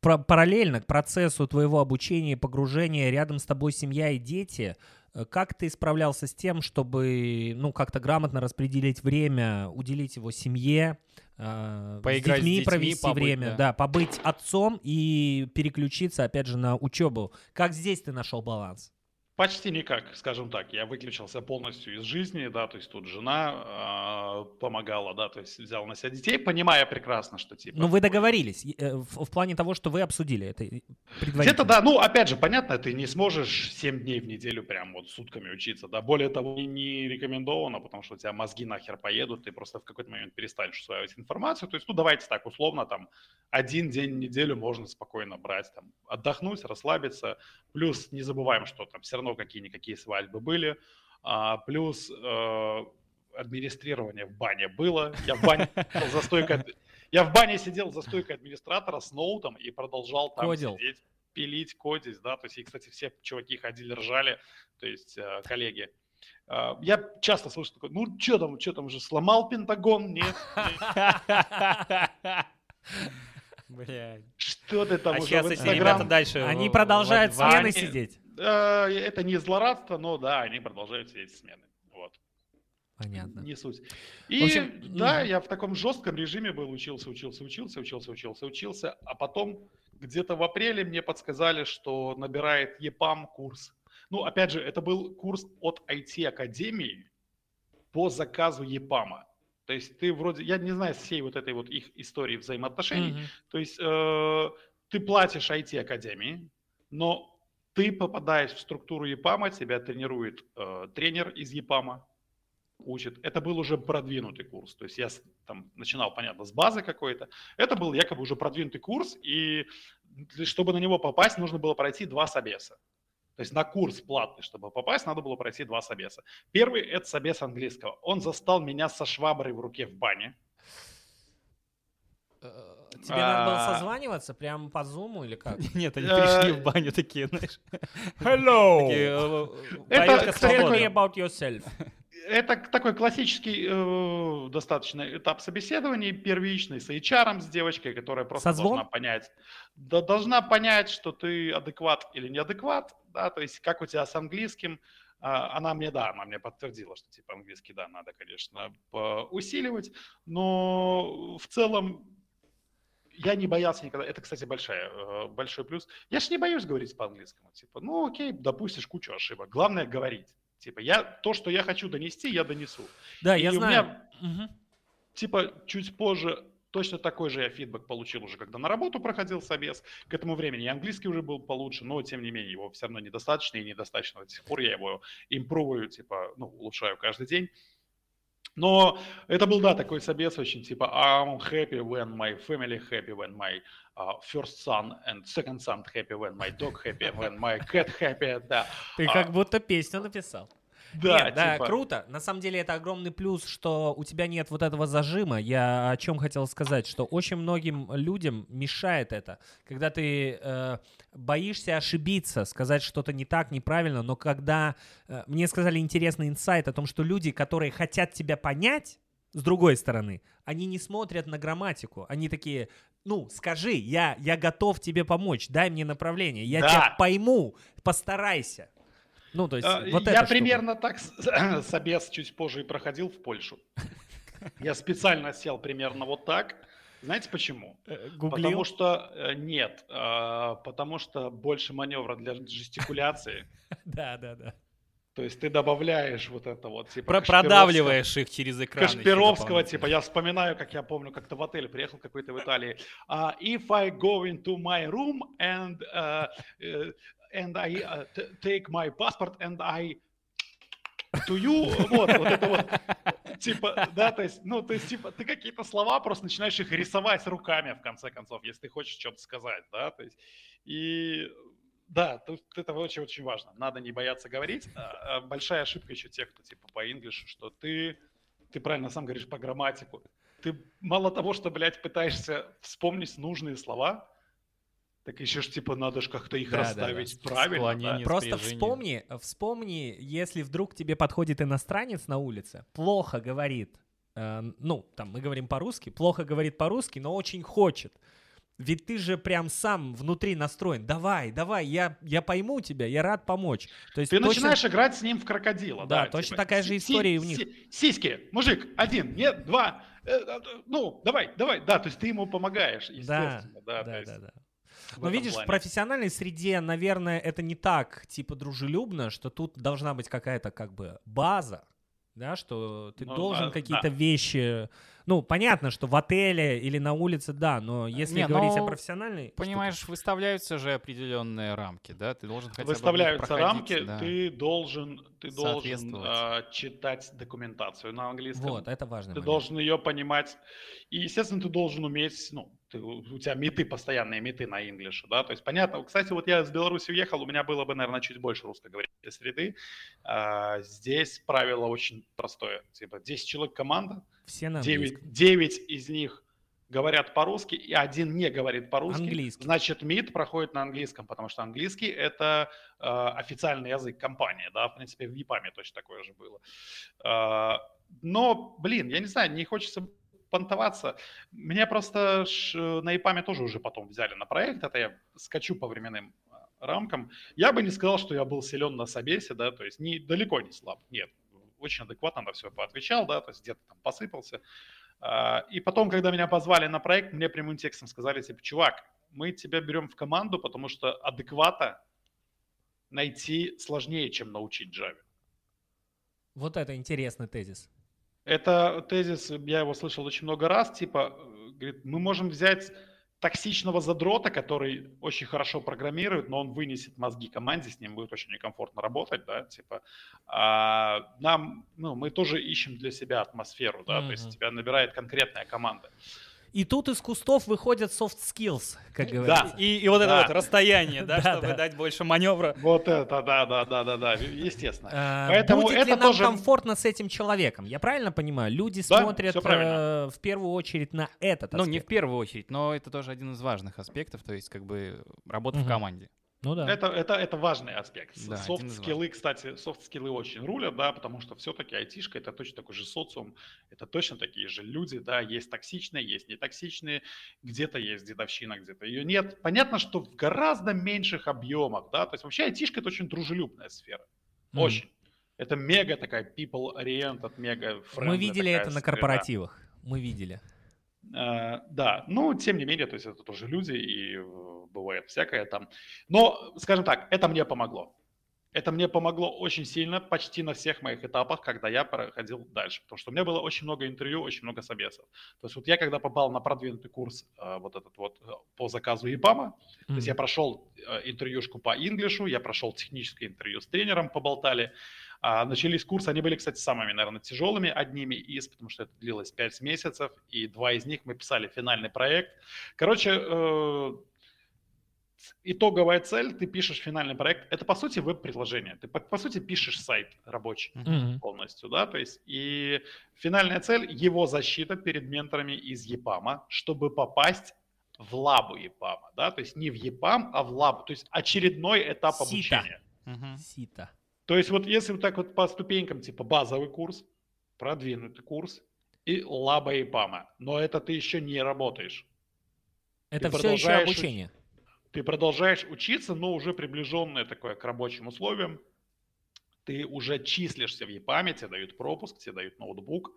параллельно к процессу твоего обучения и погружения рядом с тобой семья и дети, э, как ты справлялся с тем, чтобы, ну, как-то грамотно распределить время, уделить его семье, э, Поиграть с детьми, с детьми провести побыть, время, да. да, побыть отцом и переключиться, опять же, на учебу. Как здесь ты нашел баланс? Почти никак, скажем так. Я выключился полностью из жизни, да, то есть тут жена э, помогала, да, то есть взял на себя детей, понимая прекрасно, что типа... Ну вы договорились э, в, в плане того, что вы обсудили это Где-то да, ну опять же, понятно, ты не сможешь 7 дней в неделю прям вот сутками учиться, да, более того, не рекомендовано, потому что у тебя мозги нахер поедут, ты просто в какой-то момент перестанешь усваивать информацию, то есть, ну давайте так, условно, там, один день в неделю можно спокойно брать, там, отдохнуть, расслабиться, плюс не забываем, что там все равно равно какие-никакие свадьбы были. А, плюс э, администрирование в бане было. Я в бане за стойкой, я в бане сидел за стойкой администратора с ноутом и продолжал там Кодил. сидеть, пилить, кодить, да, то есть, и, кстати, все чуваки ходили, ржали, то есть, э, коллеги. Э, я часто слышу такое, ну, что там, что там уже сломал Пентагон? Нет. Блядь. Что ты там а уже сейчас эти ребята дальше Они продолжают смены сидеть. Э, это не злорадство, но да, они продолжают сидеть смены. Вот. Понятно. Не суть. И в общем, да, я в таком жестком режиме был, учился, учился, учился, учился, учился, учился, а потом где-то в апреле мне подсказали, что набирает ЕПАМ курс. Ну, опять же, это был курс от IT-академии по заказу ЕПАМа. То есть ты вроде, я не знаю всей вот этой вот их истории взаимоотношений, mm-hmm. то есть э, ты платишь IT-академии, но ты попадаешь в структуру ЕПАМа, тебя тренирует э, тренер из ЕПАМа, учит. Это был уже продвинутый курс. То есть я там начинал, понятно, с базы какой-то. Это был якобы уже продвинутый курс, и чтобы на него попасть, нужно было пройти два собеса. То есть на курс платный, чтобы попасть, надо было пройти два собеса. Первый – это собес английского. Он застал меня со шваброй в руке в бане. Э, Тебе надо было а. созваниваться прямо по зуму или как? Нет, они пришли в баню такие, знаешь. Hello! Э, это, tell me about yourself. Это такой классический э, достаточно этап собеседования, первичный, с HR, с девочкой, которая просто Созвон? должна понять, да, должна понять, что ты адекват или неадекват, да, то есть как у тебя с английским, а, она мне, да, она мне подтвердила, что типа английский, да, надо, конечно, усиливать, но в целом я не боялся никогда. Это, кстати, большая, э, большой плюс. Я же не боюсь говорить по-английскому. Типа, ну окей, допустишь кучу ошибок. Главное говорить. Типа, я то, что я хочу донести, я донесу. Да, И я знаю. Меня, угу. Типа, чуть позже точно такой же я фидбэк получил уже, когда на работу проходил собес. К этому времени английский уже был получше, но тем не менее его все равно недостаточно и недостаточно. До сих пор я его импровую, типа, ну, улучшаю каждый день. Но это был, да, такой собес очень типа I'm happy when my family happy, when my uh, first son and second son happy, when my dog happy, when my cat happy, да. Ты А, как будто песню написал. Да, Нет, да, типа, круто. На самом деле это огромный плюс, что у тебя нет вот этого зажима. Я о чем хотел сказать, что очень многим людям мешает это, когда ты э, боишься ошибиться, сказать что-то не так, неправильно, но когда э, мне сказали интересный инсайт о том, что люди, которые хотят тебя понять, с другой стороны, они не смотрят на грамматику, они такие, ну, скажи, я, я готов тебе помочь, дай мне направление, я Да. тебя пойму, постарайся. Ну, то есть, А, вот Я эта штука. примерно так собес чуть позже и проходил в Польшу. Я специально сел примерно вот так. Знаете почему? Э, Гуглил? Потому что э, нет, а, потому что больше маневра для жестикуляции. Да, да, да. То есть ты добавляешь вот это вот типа Про- продавливаешь их через экран. Кашпировского, типа, я вспоминаю, как я помню, как-то в отель приехал какой-то в Италии. А, if I go into my room and, uh, uh, and I uh, take my passport and I to you, вот, вот это вот, типа, да, то есть, ну, то есть, типа, ты какие-то слова просто начинаешь их рисовать руками, в конце концов, если ты хочешь что-то сказать, да, то есть, и да, тут это очень-очень важно. Надо не бояться говорить. А, а Большая ошибка еще тех, кто типа по инглишу, что ты, ты правильно сам говоришь по грамматику. Ты мало того, что, блядь, пытаешься вспомнить нужные слова, так еще ж типа надо ж как-то их Да, да, да. расставить правильно. да. Просто вспомни, вспомни, если вдруг тебе подходит иностранец на улице, плохо говорит, э, ну, там мы говорим по-русски, плохо говорит по-русски, но очень хочет. Ведь ты же прям сам внутри настроен. Давай, давай, я, я пойму тебя, я рад помочь. То есть Ты точно- начинаешь играть с ним в крокодила. Да, Да, точно типа, такая же история и у них. Сиськи, мужик, один, нет, два, э, э, ну, давай, давай, да, то есть ты ему помогаешь, Да, естественно, да, да, есть да, да. В Но видишь, в плане. профессиональной среде, наверное, это не так, типа, дружелюбно, что тут должна быть какая-то, как бы, база, да, что ты Ну, должен да, какие-то да. вещи... Ну, понятно, что в отеле или на улице, да, но если Не, говорить о ну, профессиональной... штуке- Понимаешь, выставляются же определенные рамки, да? Ты должен хотя бы в Выставляются проходить, рамки, да. ты должен, ты должен а, читать документацию на английском. Вот, это важно. Ты должен ее понимать. И, естественно, ты должен уметь, ну, ты- у тебя меты, постоянные меты на инглише, да, то есть понятно. Кстати, вот я из Беларуси уехал, у меня было бы, наверное, чуть больше русскоговорящей среды. А, здесь правило очень простое. Типа 10 человек команда, Все на 9, английском. 9 из них говорят по-русски, и один не говорит по-русски. Английский. Значит, МИД проходит на английском, потому что английский – это э, официальный язык компании, да, в принципе, в ЕПАМе точно такое же было. Э, но, блин, я не знаю, не хочется понтоваться. Меня просто ш- на ЕПАМе тоже уже потом взяли на проект, это я скачу по временным э, рамкам. Я бы не сказал, что я был силен на собесе, да, то есть не, далеко не слаб, нет. Очень адекватно на все поотвечал, да, то есть где-то там посыпался. А, И потом, когда меня позвали на проект, мне прямым текстом сказали, типа, чувак, мы тебя берем в команду, потому что адеквата найти сложнее, чем научить Java. Вот это интересный тезис. Это тезис, я его слышал очень много раз, типа, э, говорит, мы можем взять токсичного задрота, который очень хорошо программирует, но он вынесет мозги команде, с ним будет очень некомфортно работать, да, типа, а нам, ну, мы тоже ищем для себя атмосферу, да, то Мгм. есть тебя набирает конкретная команда. И тут из кустов выходят soft skills, как говорится. И, и вот это Да. вот расстояние, да, Да, чтобы да. дать больше маневра. Вот это, да, да, да, да, да, естественно. А, Поэтому Будет ли это нам тоже- комфортно с этим человеком? Я правильно понимаю? Люди Да, смотрят э, в первую очередь на этот Ну, не в аспект. первую очередь, но это тоже один из важных аспектов, то есть как бы работа Мгм. в команде. Ну да. Это, это, это важный аспект. Да, Софт-скиллы, кстати, софт-скиллы очень рулят, да, потому что все-таки айтишка это точно такой же социум, это точно такие же люди, да, есть токсичные, есть нетоксичные, где-то есть дедовщина, где-то ее нет. Понятно, что в гораздо меньших объемах, да, то есть вообще айтишка это очень дружелюбная сфера, Мгм. очень. Это мега такая people-oriented, мега Мы видели это на корпоративах. Мы видели. Э, Да, ну, тем не менее, то есть это тоже люди, и э, бывает всякое там. Но, скажем так, это мне помогло. Это мне помогло очень сильно почти на всех моих этапах, когда я проходил дальше. Потому что у меня было очень много интервью, очень много собесов. То есть вот я когда попал на продвинутый курс э, вот этот вот э, по заказу ИПАМа, mm-hmm. то есть я прошел э, интервьюшку по инглишу, я прошел техническое интервью с тренером, поболтали. А, начались курсы, они были, кстати, самыми, наверное, тяжелыми, одними из, потому что это длилось 5 месяцев, и два из них мы писали финальный проект. Короче, итоговая цель, ты пишешь финальный проект, это по сути веб-приложение. Ты по, по сути пишешь сайт рабочий mm-hmm. полностью, да, то есть и финальная цель его защита перед менторами из ЕПАМа, чтобы попасть в лабу ЕПАМа, да, то есть не в ЕПАМ, а в лабу, то есть очередной этап Сита. обучения. Mm-hmm. Сита. То есть вот если вот так вот по ступенькам, типа базовый курс, продвинутый курс и лаба ЕПАМа, но это ты еще не работаешь. Это ты все еще обучение. Уч ты продолжаешь учиться, но уже приближенное такое к рабочим условиям. Ты уже числишься в ЕПАМе, тебе дают пропуск, тебе дают ноутбук.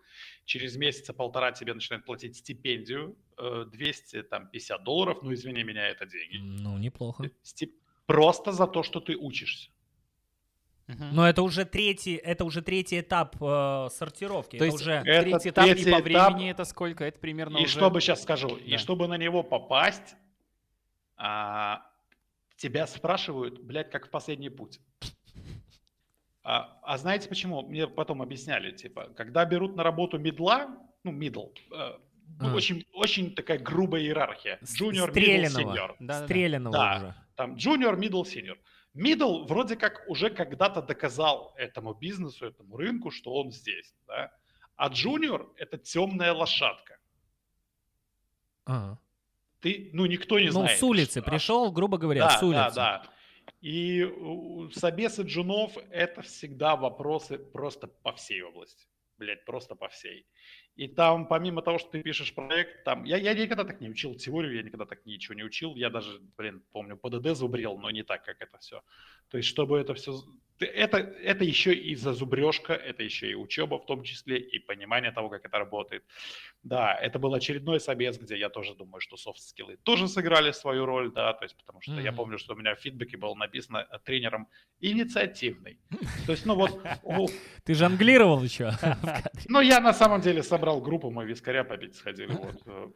Через месяца полтора тебе начинают платить стипендию 250 э, долларов. Ну, извини меня, это деньги. Ну, неплохо. Стип... Просто за то, что ты учишься. Но это уже третий, это уже третий этап э, сортировки. То это есть уже это третий этап третий и по времени это сколько? Это примерно И уже... чтобы сейчас скажу, да. и чтобы на него попасть, а, тебя спрашивают, блядь, как в последний путь. А, а знаете почему? Мне потом объясняли, типа, когда берут на работу медла, ну, э, ну, а. очень, очень такая грубая иерархия. Junior, middle, senior. Да, Стрелянного да, уже. там junior, middle, senior. Middle вроде как уже когда-то доказал этому бизнесу, этому рынку, что он здесь, да? А junior – это темная лошадка. Ага. Ты, ну, никто не ну, знает. Ну, с улицы что... пришел, грубо говоря, да, с улицы. Да, да. И собесы джунов – это всегда вопросы просто по всей области. Блять, просто по всей. И там, помимо того, что ты пишешь проект, там, я, я никогда так не учил теорию, я никогда так ничего не учил. Я даже, блин, помню, ПДД зубрел, но не так, как это все. То есть, чтобы это все это, это еще и зазубрежка, это еще и учеба в том числе, и понимание того, как это работает. Да, это был очередной собес, где я тоже думаю, что софт-скиллы тоже сыграли свою роль, да, то есть потому что mm-hmm. я помню, что у меня в фидбэке было написано э, тренером инициативный. То есть, ну вот... Ты жонглировал еще? Ну, я на самом деле собрал группу, мы вискаря побить сходили, вот.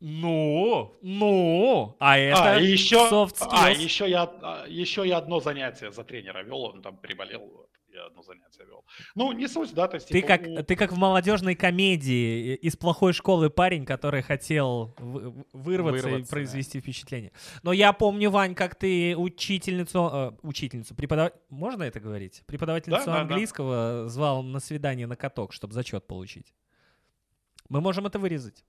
Ну, ну, а это а, еще, soft skills. А, еще я, а, еще я одно занятие за тренера вел, он там приболел, я одно занятие вел. Ну, не суть, да, то есть... Ты, типа, как, у... ты как в молодежной комедии из плохой школы парень, который хотел вырваться, вырваться и произвести да. впечатление. Но я помню, Вань, как ты учительницу, э, учительницу, преподаватель, можно это говорить? Преподавательницу да, английского да. звал на свидание на каток, чтобы зачет получить. Мы можем это вырезать.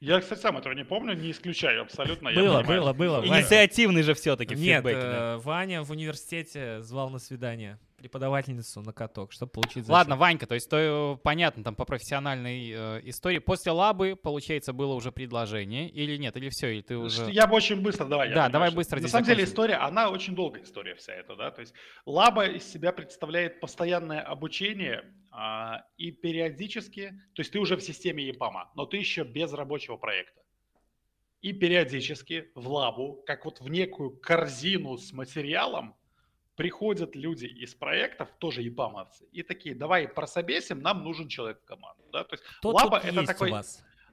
Я, кстати, сам этого не помню, не исключаю абсолютно. Было, было, было. Инициативный же все-таки Нет, э, Ваня в университете звал на свидание преподавательницу на каток, чтобы получить зачет. Ладно, Ванька, то есть то понятно, там по профессиональной э, истории. После лабы, получается, было уже предложение или нет, или все, или ты уже... Я бы очень быстро, давай. Да, давай быстро. На самом деле история, она очень долгая история вся эта, да, то есть лаба из себя представляет постоянное обучение а, и периодически, то есть ты уже в системе ЕПАМа, но ты еще без рабочего проекта. И периодически в лабу, как вот в некую корзину с материалом, приходят люди из проектов, тоже ЕПАМовцы, и такие, давай прособесим, нам нужен человек в команду. Да? То есть Кто лаба это такой...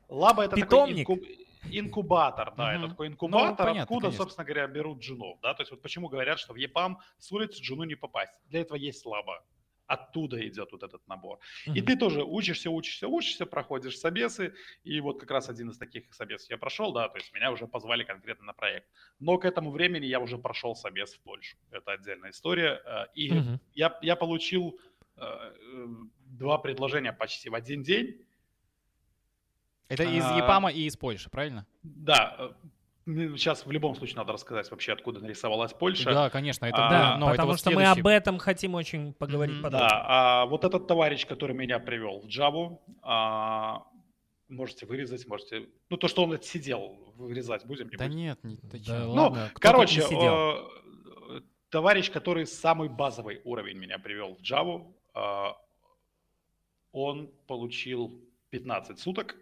Лаба это Питомник? такой инкуб... инкубатор, да, это такой инкубатор, ну, понятно, откуда, конечно. собственно говоря, берут джунов, да, то есть вот почему говорят, что в ЕПАМ с улицы джуну не попасть. Для этого есть лаба оттуда идет вот этот набор. Mm-hmm. И ты тоже учишься, учишься, учишься, проходишь собесы, и вот как раз один из таких собесов я прошел, да, то есть меня уже позвали конкретно на проект. Но к этому времени я уже прошел собес в Польшу. Это отдельная история. Э, и mm-hmm. я, я получил э, два предложения почти в один день. Это из а, ЕПАМа и из Польши, правильно? Да, э, Сейчас в любом случае надо рассказать вообще, откуда нарисовалась Польша. Да, конечно, это а, да, но потому это что следующий... мы об этом хотим очень поговорить mm-hmm. подробно. Да, а вот этот товарищ, который меня привел в Java, а, можете вырезать, можете... Ну, то, что он сидел, вырезать будем? Не да будем? нет, не, да, Ну, ладно, короче, э, товарищ, который самый базовый уровень меня привел в Java, э, он получил 15 суток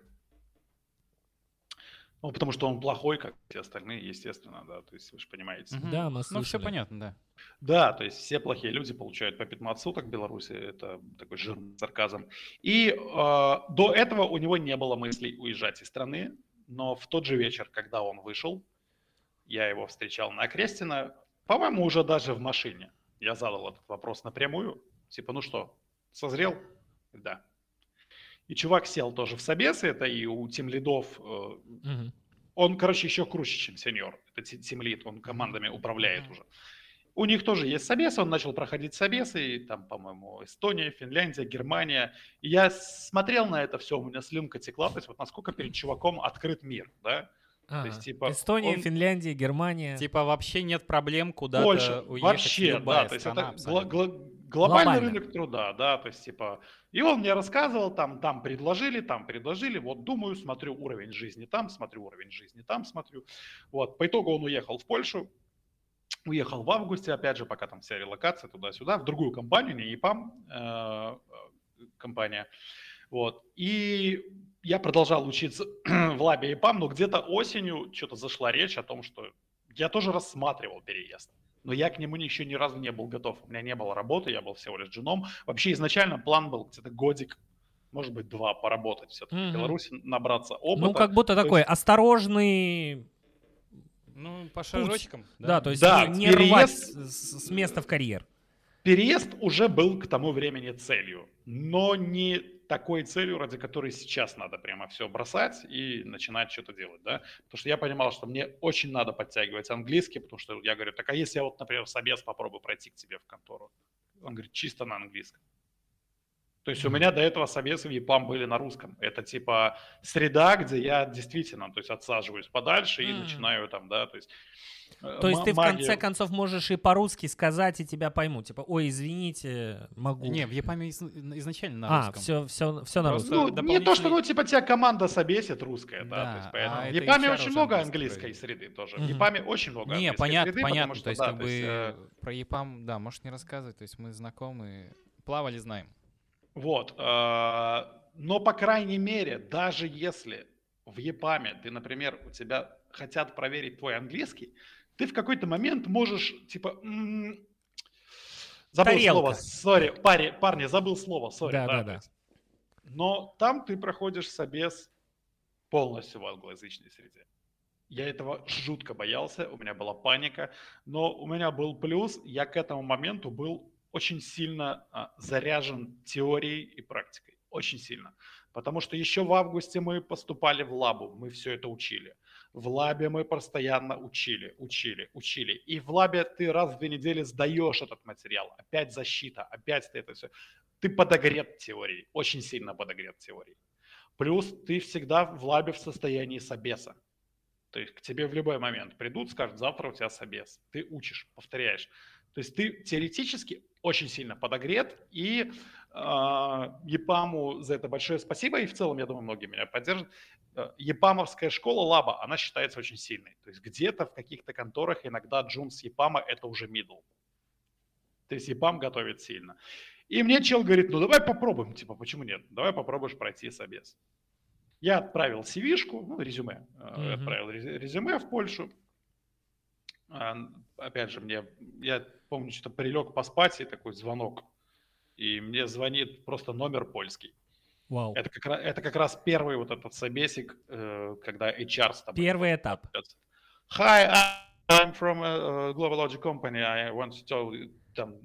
Ну, потому что он плохой, как все остальные, естественно, да, то есть вы же понимаете. Мгм. Да, мы Ну, все слышали. понятно, да. Да, то есть все плохие люди получают по 15 суток в Беларуси, это такой жирный сарказм. И э, до этого у него не было мыслей уезжать из страны, но в тот же вечер, когда он вышел, я его встречал на Крестина, по-моему, уже даже в машине. Я задал этот вопрос напрямую, типа, ну что, созрел? Да. И чувак сел тоже в собесы, это и у тимлидов э, Мгм. он, короче, еще круче, чем сеньор. Это ти- тимлид, он командами управляет уже. У них тоже есть собесы, он начал проходить собесы, и там, по-моему, Эстония, Финляндия, Германия. И я смотрел на это все, у меня слюнка текла, то есть вот насколько перед чуваком открыт мир, да? Ага. есть, типа, Эстония, он- Финляндия, Германия. Типа вообще нет проблем куда-то Польша, уехать. вообще, да, то есть это гла- гла- глобальный Глобально. рынок труда, да, то есть типа, и он мне рассказывал, там, там предложили, там предложили, вот думаю, смотрю уровень жизни там, смотрю уровень жизни там, смотрю, вот, по итогу он уехал в Польшу, уехал в августе, опять же, пока там вся релокация туда-сюда, в другую компанию, не ЕПАМ, э, компания, вот, и я продолжал учиться в лабе ЕПАМ, но где-то осенью что-то зашла речь о том, что я тоже рассматривал переезд. Но я к нему еще ни разу не был готов. У меня не было работы, я был всего лишь джуном. Вообще изначально план был где-то годик, может быть, два поработать все-таки Мгм. в Беларуси, набраться опыта. Ну, как будто То такой есть- осторожный... Ну, по шажочкам. Да, то есть Да, не, не рвать переезд- с, с места в карьер. Переезд уже был к тому времени целью, но не такой целью, ради которой сейчас надо прямо все бросать и начинать что-то делать, да, потому что я понимал, что мне очень надо подтягивать английский, потому что я говорю, так а если я вот, например, собес попробую пройти к тебе в контору? Он говорит, чисто на английском. То есть у меня до этого собесы в ЕПАМ были на русском. Это типа среда, где я действительно, то есть отсаживаюсь подальше и М. начинаю там, да, то есть... э, То есть ты в конце концов можешь и по-русски сказать, и тебя поймут. Типа, ой, извините, могу. Не, в Япаме из- изначально на а, русском. все, все, все на русском. Ну, не то, что, дополнительный- ну, типа, тебя команда собесит русская, да, Да, то есть, поэтому... а в Япаме очень много английской среды тоже. В Мгм. Япаме очень много Не, понятно, среды, понятно. потому что, то есть, да, как то бы есть, э, про ЕПАМ, да, можешь не рассказывать. То есть мы знакомы, плавали, знаем. Вот. э, Но, по крайней мере, даже если в ЕПАМе ты, например, у тебя хотят проверить твой английский, ты в какой-то момент можешь, типа, м, забыл Тарелка. слово, сори, парни, парни, забыл слово, сори. Да, да, да. Но там ты проходишь собес полностью в англоязычной среде. Я этого жутко боялся, у меня была паника, но у меня был плюс, я к этому моменту был очень сильно а, заряжен теорией и практикой, очень сильно. Потому что еще в августе мы поступали в лабу, мы все это учили. В лабе мы постоянно учили, учили, учили. И в лабе ты раз в две недели сдаешь этот материал. Опять защита, опять ты это все. Ты подогрет теорией, очень сильно подогрет теорией. Плюс ты всегда в лабе в состоянии собеса. То есть к тебе в любой момент придут, скажут, завтра у тебя собес. Ты учишь, повторяешь. То есть ты теоретически очень сильно подогрет, и э, ЕПАМу за это большое спасибо, и в целом, я думаю, многие меня поддержат. Э, ЕПАМовская школа лаба, она считается очень сильной. То есть где-то в каких-то конторах иногда джун с ЕПАМа это уже middle. То есть ЕПАМ готовит сильно. И мне чел говорит, ну давай попробуем, типа, почему нет? Давай попробуешь пройти собес. Я отправил CV-шку, ну, резюме, Мгм. отправил рез- резюме в Польшу. А, Опять же, мне, я помню, что прилег поспать, и такой звонок. И мне звонит просто номер польский. Вау. Это как, раз, это как раз первый вот этот собесик, э, когда HR с тобой Первый этап. Hi, I'm from a Global Logic Company. I want to tell там,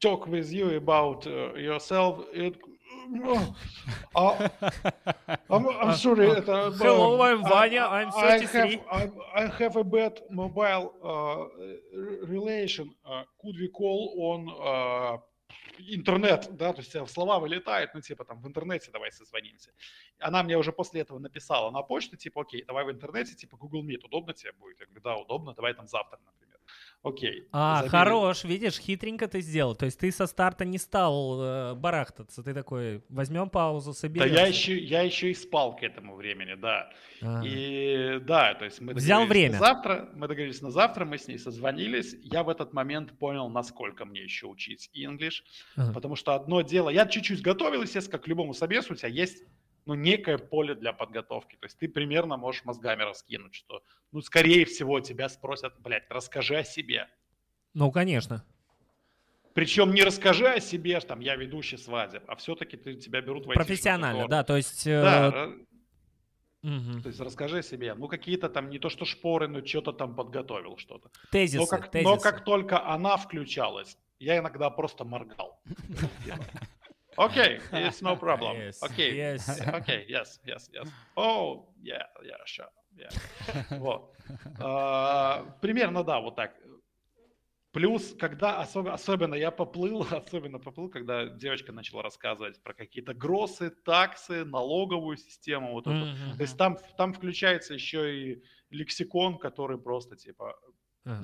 talk with you about uh, yourself. It- А, I'm, I'm sorry, это... Hello, uh, I'm Vanya, I'm I 33. have, I, I have a bad mobile uh, relation. Uh, could we call on uh, интернет, да, то есть тебя слова вылетают, ну, типа, там, в интернете давай созвонимся. Она мне уже после этого написала на почту, типа, окей, давай в интернете, типа, Google Meet, удобно тебе будет? Я говорю, да, удобно, давай там завтра, например. Окей. А, забили. хорош, видишь, хитренько ты сделал. То есть ты со старта не стал э, барахтаться. Ты такой, возьмем паузу, Да соберемся. я еще, я еще и спал к этому времени, да. А. И да, то есть мы Взял договорились время. на завтра, мы договорились на завтра, мы с ней созвонились. Я в этот момент понял, насколько мне еще учить English, Ага. потому что одно дело, я чуть-чуть готовил, естественно, как к любому собесу, у тебя есть ну, некое поле для подготовки. То есть ты примерно можешь мозгами раскинуть, что, ну, скорее всего, тебя спросят, блядь, расскажи о себе. Ну, конечно. Причем не расскажи о себе, там, я ведущий свадеб, а все-таки ты, тебя берут в Профессионально, да, то есть... Э, да, Угу. То есть расскажи себе, ну какие-то там не то что шпоры, но что-то там подготовил что-то. Тезисы, но как, тезисы. но как только она включалась, я иногда просто моргал. Окей, it's no problem. Окей, окей, yes, yes, yes. Oh, yeah, yeah, sure. Yeah. Вот. Uh, примерно, да, вот так. Плюс, когда особенно, особенно я поплыл, особенно поплыл, когда девочка начала рассказывать про какие-то гросы, таксы, налоговую систему, вот mm-hmm. То есть там, там включается еще и лексикон, который просто типа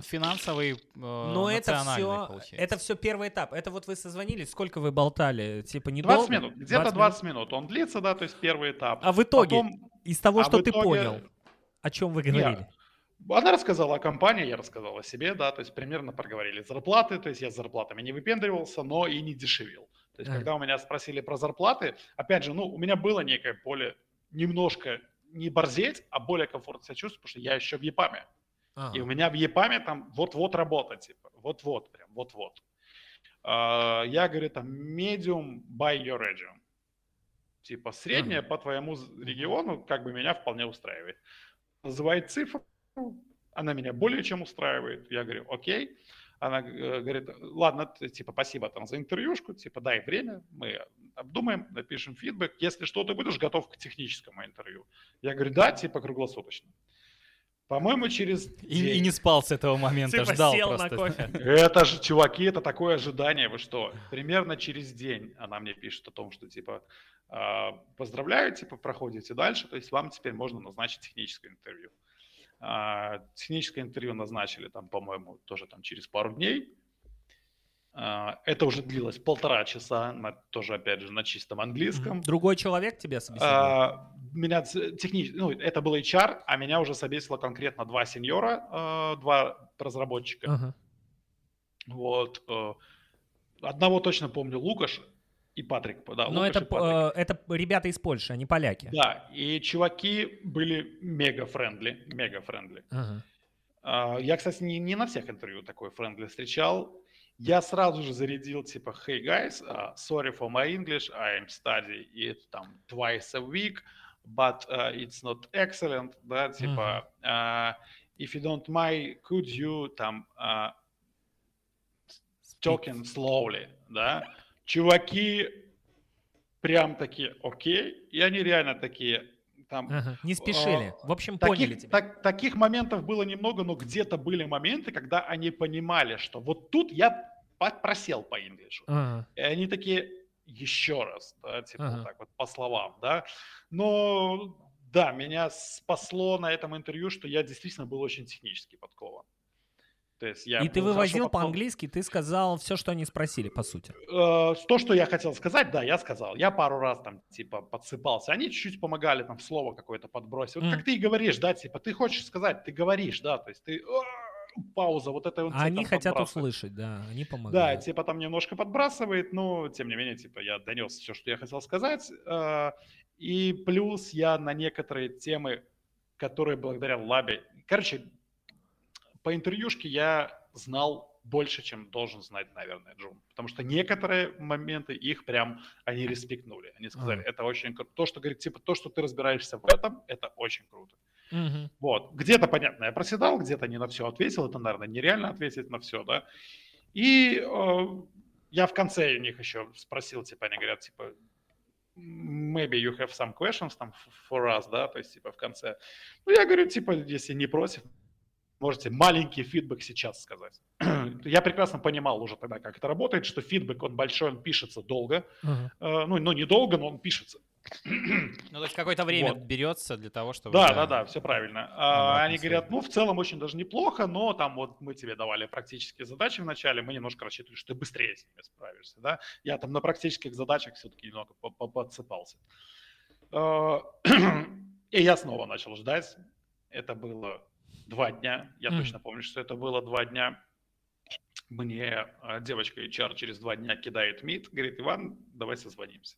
Финансовый, э, Но это все, получается. это все первый этап. Это вот вы созвонились, сколько вы болтали? Типа недолго? 20 минут, где-то 20, 20 минут. Он длится, да, то есть первый этап. А в итоге, Потом... из того, а что ты итоге... понял, о чем вы говорили? Нет. Она рассказала о компании, я рассказал о себе, да, то есть примерно проговорили зарплаты, то есть я с зарплатами не выпендривался, но и не дешевил. То есть, а. когда у меня спросили про зарплаты, опять же, ну, у меня было некое поле немножко не борзеть, а более комфортно себя чувствовать, потому что я еще в ЕПАМе. Ага. И у меня в ЕПАМе там вот-вот работа, типа, вот-вот, прям, вот-вот. Uh, я говорю, там, medium by your region. Типа, средняя по твоему региону, как бы меня вполне устраивает. Называет цифру, она меня более чем устраивает. Я говорю, окей. Она э, говорит, ладно, типа, спасибо там за интервьюшку, типа, дай время, мы обдумаем, напишем фидбэк. Если что, ты будешь готов к техническому интервью. Я говорю, да, типа, круглосуточно. По-моему, через и, и не спал с этого момента, типа ждал сел просто. На кофе. Это же, чуваки, это такое ожидание, вы что? Примерно через день она мне пишет о том, что, типа, «А, поздравляю, типа, проходите дальше, то есть вам теперь можно назначить техническое интервью. А, техническое интервью назначили там, по-моему, тоже там через пару дней. А, это уже длилось полтора часа, тоже, опять же, на чистом английском. Другой человек тебя собеседовал? Меня технически, ну, это был HR, а меня уже собесило конкретно два сеньора, а, два разработчика. Uh-huh. Вот. Э, одного точно помню, Лукаш, и Патрик, да. Но это, э, это ребята из Польши, они поляки. Да, и чуваки были мега friendly, мега friendly. Ага. Я, кстати, не, не на всех интервью такой friendly встречал. Я сразу же зарядил типа, hey guys, uh, sorry for my English, I am studying it там twice a week, but uh, it's not excellent, да, типа, uh, if you don't mind, could you там uh, talking slowly, да, чуваки прям такие, окей, и они реально такие, там, ага, не спешили. Э, в общем, таких, поняли тебя. Так, таких моментов было немного, но где-то были моменты, когда они понимали, что вот тут я просел по инглишу. Ага. И они такие, еще раз, да, типа ага. так вот по словам, да. Но да, меня спасло на этом интервью, что я действительно был очень технически подкован. То есть я и ты вывозил по-английски, ты сказал все, что они спросили, по сути. Э, то, что я хотел сказать, да, я сказал. Я пару раз там, типа, подсыпался. Они чуть-чуть помогали, там, слово какое-то подбросить. Вот mm. как ты и говоришь, да, типа, ты хочешь сказать, ты говоришь, да, то есть ты пауза, вот это вот. Они хотят услышать, да, они помогают. Да, типа там немножко подбрасывает, но тем не менее, типа я донес все, что я хотел сказать. Э, и плюс я на некоторые темы, которые благодаря лабе, короче, по интервьюшке я знал больше, чем должен знать, наверное, Джун. Потому что некоторые моменты их прям, они респектнули. Они сказали, mm. это очень круто. То, что говорит, типа, то, что ты разбираешься в этом, это очень круто. Mm-hmm. Вот. Где-то, понятно, я проседал, где-то не на все ответил. Это, наверное, нереально ответить на все, да. И э, я в конце у них еще спросил, типа, они говорят, типа, maybe you have some questions там for us, да, то есть, типа, в конце. Ну, я говорю, типа, если не против, можете маленький фидбэк сейчас сказать. Я прекрасно понимал уже тогда, как это работает, что фидбэк, он большой, он пишется долго. Uh-huh. Ну, ну, недолго, но он пишется. Ну, то есть какое-то время вот. берется для того, чтобы... Да, да, да, все правильно. А, они говорят, ну, в целом очень даже неплохо, но там вот мы тебе давали практические задачи вначале, мы немножко рассчитывали, что ты быстрее с ними справишься, да. Я там на практических задачах все-таки немного подсыпался. А, и я снова начал ждать. Это было два дня. Я mm. точно помню, что это было два дня. Мне а, девочка HR через два дня кидает мид, говорит, Иван, давай созвонимся.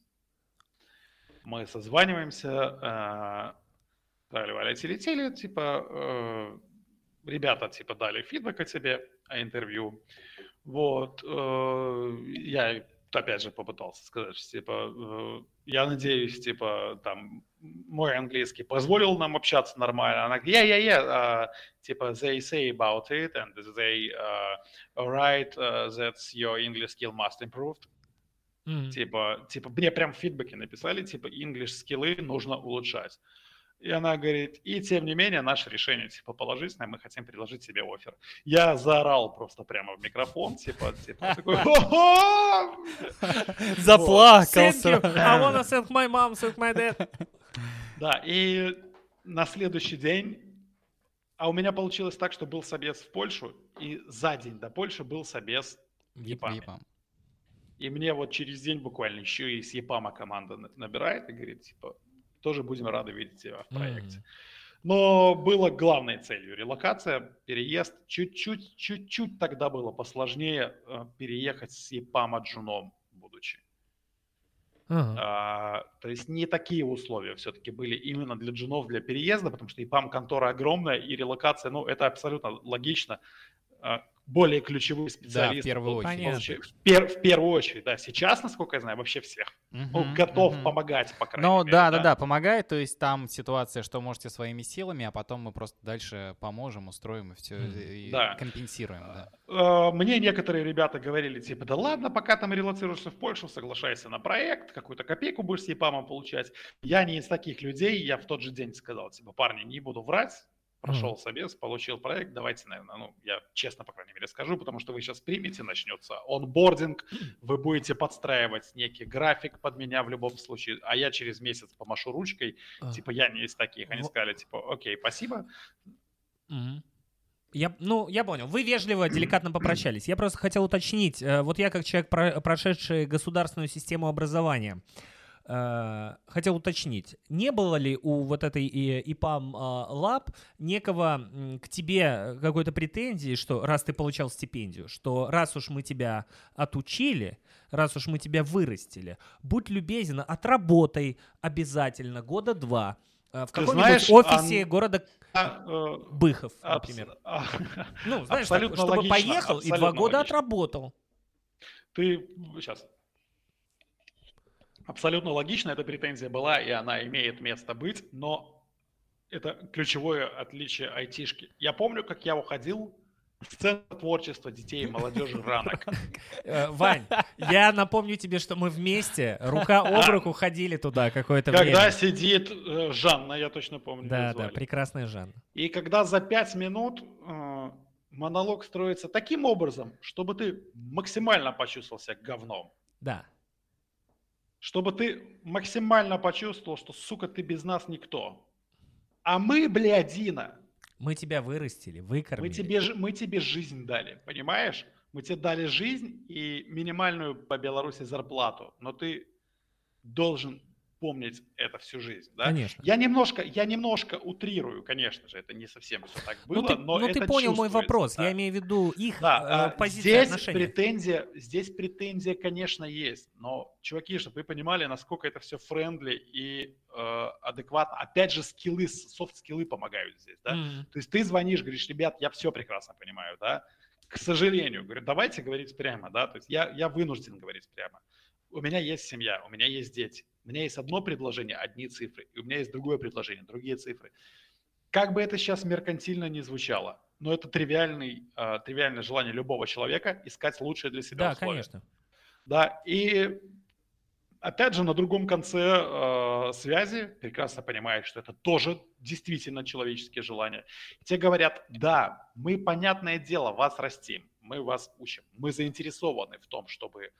Мы созваниваемся, трали летели, типа, э, ребята, типа, дали фидбэк о тебе, о интервью. Вот, э, я опять же попытался сказать, что, типа, э, я надеюсь, типа, там, мой английский позволил нам общаться нормально. Она говорит, yeah, yeah, yeah, uh, типа, they say about it, and they uh, write uh, that your English skill must improve. Mm-hmm. Типа, типа, мне прям фидбэки написали, типа, English скиллы нужно улучшать. И она говорит, и тем не менее, наше решение, типа, положительное, мы хотим предложить себе офер. Я заорал просто прямо в микрофон, типа, типа, такой, Заплакался. I wanna send my mom, send my dad. Да, и на следующий день, а у меня получилось так, что был собес в Польшу, и за день до Польши был собес в Япаме. И мне вот через день буквально еще и с Япама команда набирает и говорит, типа, тоже будем рады видеть тебя в проекте. Mm-hmm. Но было главной целью релокация, переезд. Чуть-чуть, чуть-чуть тогда было посложнее э, переехать с ЕПАМа Джуном, будучи. Uh-huh. А, то есть не такие условия все-таки были именно для джунов для переезда, потому что ИПАМ контора огромная и релокация, ну это абсолютно логично. А, более ключевые специалисты. Да, в первую очередь. В, пер, в первую очередь, да. Сейчас, насколько я знаю, вообще всех. Uh-huh, ну, готов uh-huh. помогать, по крайней ну, мере. да, да, да, помогает. То есть там ситуация, что можете своими силами, а потом мы просто дальше поможем, устроим и все, и да. компенсируем. Да. А, мне некоторые ребята говорили, типа, да ладно, пока там релацируешься в Польшу, соглашайся на проект, какую-то копейку будешь с ЕПАМом получать. Я не из таких людей, я в тот же день сказал, типа, парни, не буду врать, прошел mm-hmm. собес, получил проект, давайте, наверное, ну, я честно, по крайней мере, скажу, потому что вы сейчас примете, начнется онбординг, вы будете подстраивать некий график под меня в любом случае, а я через месяц помашу ручкой, uh-huh. типа, я не из таких. Они сказали, типа, окей, спасибо. Mm-hmm. Я, ну, я понял. Вы вежливо, деликатно попрощались. Я просто хотел уточнить. Э, вот я как человек, прошедший государственную систему образования, хотел уточнить, не было ли у вот этой ИПАМ Лаб некого к тебе какой-то претензии, что раз ты получал стипендию, что раз уж мы тебя отучили, раз уж мы тебя вырастили, будь любезен, отработай обязательно года два э, в каком-нибудь офисе города а, э, Быхов, например. А, ну, знаешь, так, чтобы логично, поехал и два года логично. отработал. Ты сейчас Абсолютно логично эта претензия была, и она имеет место быть, но это ключевое отличие айтишки. Я помню, как я уходил в Центр творчества детей и молодежи ранок. Э, Вань, я напомню тебе, что мы вместе, рука об руку, ходили туда какое-то время. Когда сидит э, Жанна, я точно помню. Да, да, прекрасная Жанна. И когда за пять минут э, монолог строится таким образом, чтобы ты максимально почувствовал себя говном. Да чтобы ты максимально почувствовал, что, сука, ты без нас никто. А мы, блядина. Мы тебя вырастили, выкормили. Мы тебе, мы тебе жизнь дали, понимаешь? Мы тебе дали жизнь и минимальную по Беларуси зарплату, но ты должен помнить это всю жизнь. Да? Конечно. Я немножко, я немножко утрирую, конечно же, это не совсем все так было, ну, ты, но ну, это ты понял мой вопрос, да. я имею в виду их да, э, позицию здесь отношения. претензия, здесь претензия, конечно, есть, но, чуваки, чтобы вы понимали, насколько это все friendly и э, адекватно. Опять же, скиллы, софт-скиллы помогают здесь, да. Mm-hmm. То есть ты звонишь, говоришь, ребят, я все прекрасно понимаю, да. К сожалению, говорю, давайте говорить прямо, да, то есть я, я вынужден говорить прямо. У меня есть семья, у меня есть дети у меня есть одно предложение, одни цифры, и у меня есть другое предложение, другие цифры. Как бы это сейчас меркантильно не звучало, но это тривиальный, э, тривиальное желание любого человека искать лучшее для себя да, условия. конечно. Да, и опять же, на другом конце э, связи прекрасно понимаешь, что это тоже действительно человеческие желания. Те говорят, да, мы, понятное дело, вас растим, мы вас учим, мы заинтересованы в том, чтобы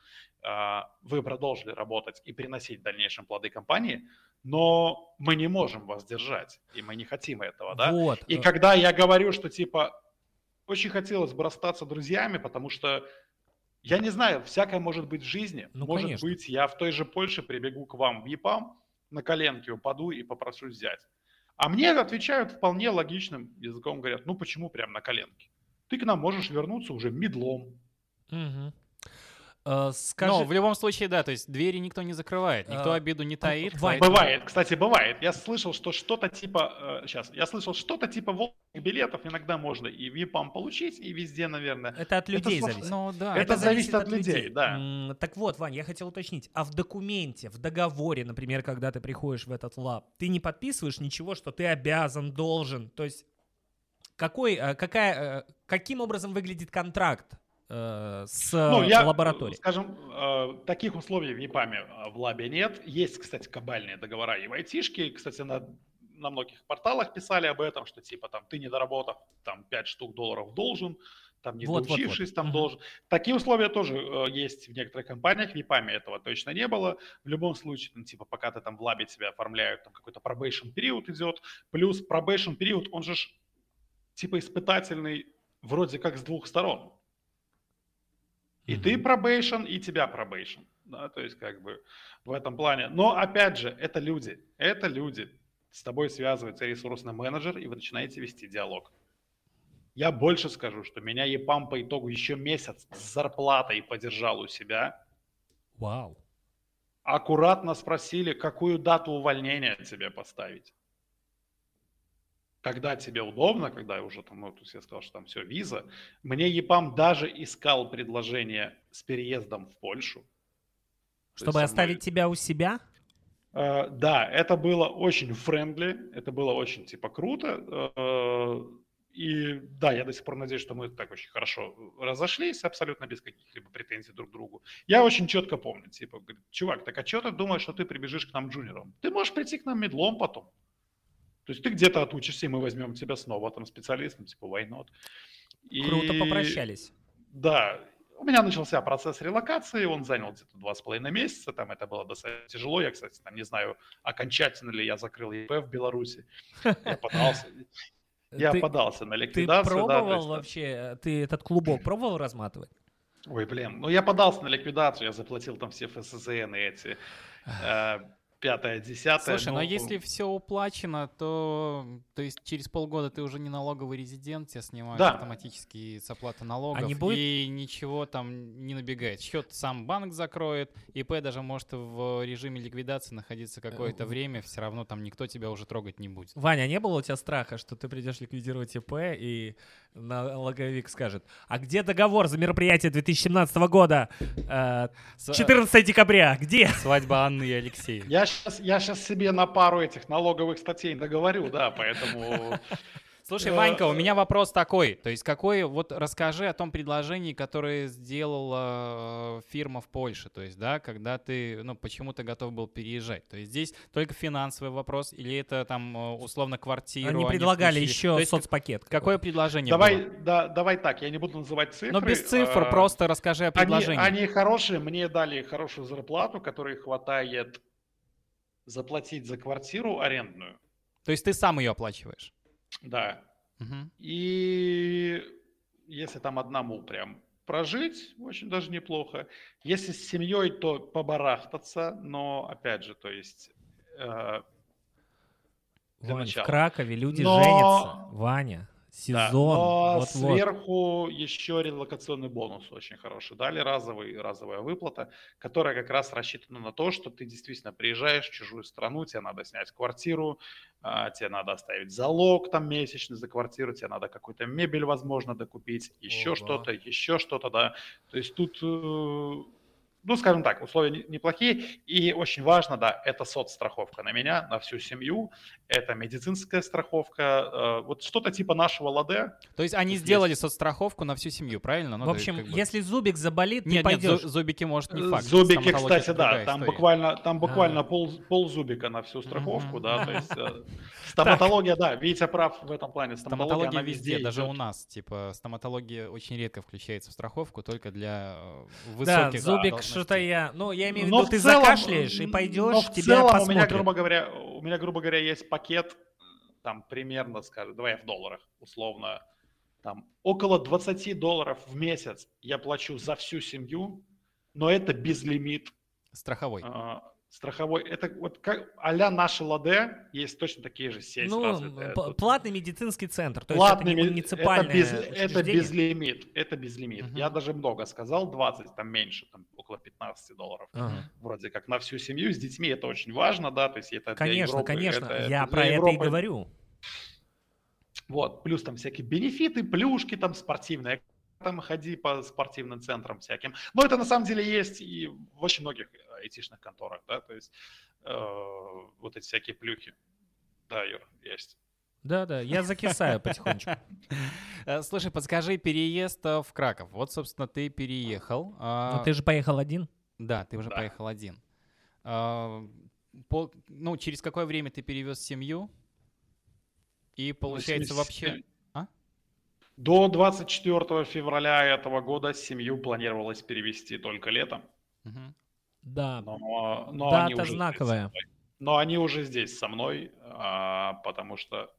э, вы продолжили работать и приносить в дальнейшем плоды компании, но мы не можем вас держать, и мы не хотим этого, да? Вот. И э. когда я говорю, что типа очень хотелось бы расстаться друзьями, потому что я не знаю, всякое может быть в жизни. Ну, может конечно. быть, я в той же Польше прибегу к вам в ЕПАМ, на коленке упаду и попрошу взять. А мне отвечают вполне логичным языком, говорят, ну почему прям на коленке? Ты к нам можешь вернуться уже медлом. Угу. Э, Скажи, Но в любом случае, да, то есть двери никто не закрывает, никто А, обиду не таит. Поэтому- Бывает, кстати, бывает. Я слышал, что что-то типа... сейчас, я слышал, что-то типа волшебных билетов иногда можно и в ЕПАМ получить, и везде, наверное. это от людей слов- зависит. Ну да. Это зависит от людей, да. М, Так вот, Вань, я хотел уточнить. А в документе, в договоре, например, когда ты приходишь в этот лаб, ты не подписываешь ничего, что ты обязан, должен. То есть какой, э, какая, э, каким образом выглядит контракт э, с Ну, я, лабораторией? скажем, таких условий в ЕПАМе в лабе нет. Есть, кстати, кабальные договора и в айтишке. Кстати, на, на многих порталах писали об этом, что типа там ты не доработав, там 5 штук долларов должен, там не Вот, вот, вот. доучившись, там должен. Такие условия тоже э, есть в некоторых компаниях. В ЕПАМе этого точно не было. В любом случае, ну, типа, пока ты там в лабе тебя оформляют, там какой-то probation период идет. Плюс probation период, он же типа испытательный вроде как с двух сторон. И ты Мгм. пробейшн, и тебя пробейшн. Да, то есть как бы в этом плане. Но опять же, это люди. Это люди. С тобой связывается ресурсный менеджер, и вы начинаете вести диалог. Я больше скажу, что меня EPAM по итогу еще месяц с зарплатой подержал у себя. Вау. Аккуратно спросили, какую дату увольнения тебе поставить. Когда тебе удобно, когда я уже там, ну, то есть я сказал, что там все, виза. Мне EPAM даже искал предложение с переездом в Польшу. То Чтобы оставить тебя у себя? Э, Да, это было очень friendly, это было очень типа круто. э, И да, я до сих пор надеюсь, что мы так очень хорошо разошлись, абсолютно без каких-либо претензий друг к другу. Я очень четко помню, типа, говорит, чувак, так а что ты думаешь, что ты прибежишь к нам джуниором? Ты можешь прийти к нам медлом потом. То есть ты где-то отучишься, и мы возьмем тебя снова там специалистом, типа, why not? Круто И- попрощались. да, у меня начался процесс релокации, он занял где-то два с половиной месяца, там это было достаточно тяжело, я, кстати, там не знаю, окончательно ли я закрыл ЕП в Беларуси, я пытался, я ты, подался на ты ликвидацию. да, то пробовал есть, вообще, ты этот клубок пробовал разматывать? Ой, блин, ну я подался на ликвидацию, я заплатил там все ФСЗН и эти, э, пятое, десятое. Слушай, но ну, если все уплачено, то то есть через полгода ты уже не налоговый резидент, тебя снимают Да. автоматически с оплаты налогов, А не будет- и ничего там не набегает. Счет сам банк закроет, ИП даже может в режиме ликвидации находиться какое-то Э, время, все равно там никто тебя уже трогать не будет. Ваня, а не было у тебя страха, что ты придешь ликвидировать ИП и налоговик скажет, а где договор за мероприятие 2017 года? Э, С- 14 декабря, где? Свадьба Анны и Алексея. Я сейчас, я сейчас себе на пару этих налоговых статей договорю, да, поэтому... Слушай, Э, Ванька, у меня вопрос такой. То есть какой, вот расскажи о том предложении, которое сделала э, фирма в Польше. То есть, да, когда ты, ну, почему ты готов был переезжать. То есть здесь только финансовый вопрос или это там э, условно квартиру Они предлагали включили? еще То есть соцпакет. Какое предложение Давай, было? да, давай так, я не буду называть цифры. Но без цифр, э, просто расскажи о Они, предложении. они хорошие, мне дали хорошую зарплату, которой хватает заплатить за квартиру арендную. То есть ты сам ее оплачиваешь. Да. Мгм. И если там одному прям прожить, очень даже неплохо. Если с семьей, то побарахтаться, но опять же, то есть... э, для Вань, в. Кракове люди Но- женятся. Ваня, да, сезон. но вот-вот. сверху еще релокационный бонус очень хороший. Дали разовый, разовая выплата, которая как раз рассчитана на то, что ты действительно приезжаешь в чужую страну, тебе надо снять квартиру, а, тебе надо оставить залог там месячный за квартиру, тебе надо какую-то мебель, возможно, докупить, еще Ого. что-то, еще что-то, да. То есть тут, э, ну, скажем так, условия не- неплохие. И очень важно, да, это соцстраховка на меня, на всю семью, это медицинская страховка, э, вот что-то типа нашего ладе, То есть они Тут сделали соцстраховку на всю семью, правильно? Ну, В общем, есть как бы- если зубик заболит, Нет, нет, пойдешь. зу- зубики, может, не Э, факт. Зубики, Стоматология кстати, да, там история. буквально, там буквально А. пол, пол зубика на всю страховку, да, то есть э, стоматология, да, Витя прав в этом плане, стоматология, она везде, даже у нас, типа, стоматология очень редко включается в страховку, только для э, Да, высоких зубик. Что-то я... Ну, я имею в виду, ты целом, закашляешь и пойдешь, но в тебя целом у меня, грубо говоря, у меня, грубо говоря, есть пакет, там, примерно, скажем, давай в долларах, условно, там, около 20 долларов в месяц я плачу за всю семью, но это безлимит Страховой. А, страховой, это вот как а-ля наши ладе, есть точно такие же сети Ну, развитые. платный медицинский центр. То есть платный это не ми- муниципальное это, без, это безлимит, это безлимит. Мгм. Я даже много сказал, 20, там меньше, там около 15 долларов. Ага. Вроде как на всю семью, с детьми это очень важно, да, то есть это Конечно, Европы, конечно. это Я про это и Европы. говорю. Вот, плюс там всякие бенефиты, плюшки там спортивные, там ходи по спортивным центрам всяким. Но это на самом деле есть и в очень многих э, айтишных конторах, да, то есть э, вот эти всякие плюхи. Да, Юр, есть. Да-да, я закисаю потихонечку. Э, Слушай, подскажи, переезд э, в Краков. Вот, собственно, ты переехал. а, Но ты же поехал один? Да, ты уже Да. поехал один. А, по- ну, через какое время ты перевез семью? И получается Ну, вообще... До 24 февраля этого года семью планировалось перевести только летом. Мгм. Да. Но, но Дата они уже знаковая. Но они уже здесь со мной, а, потому что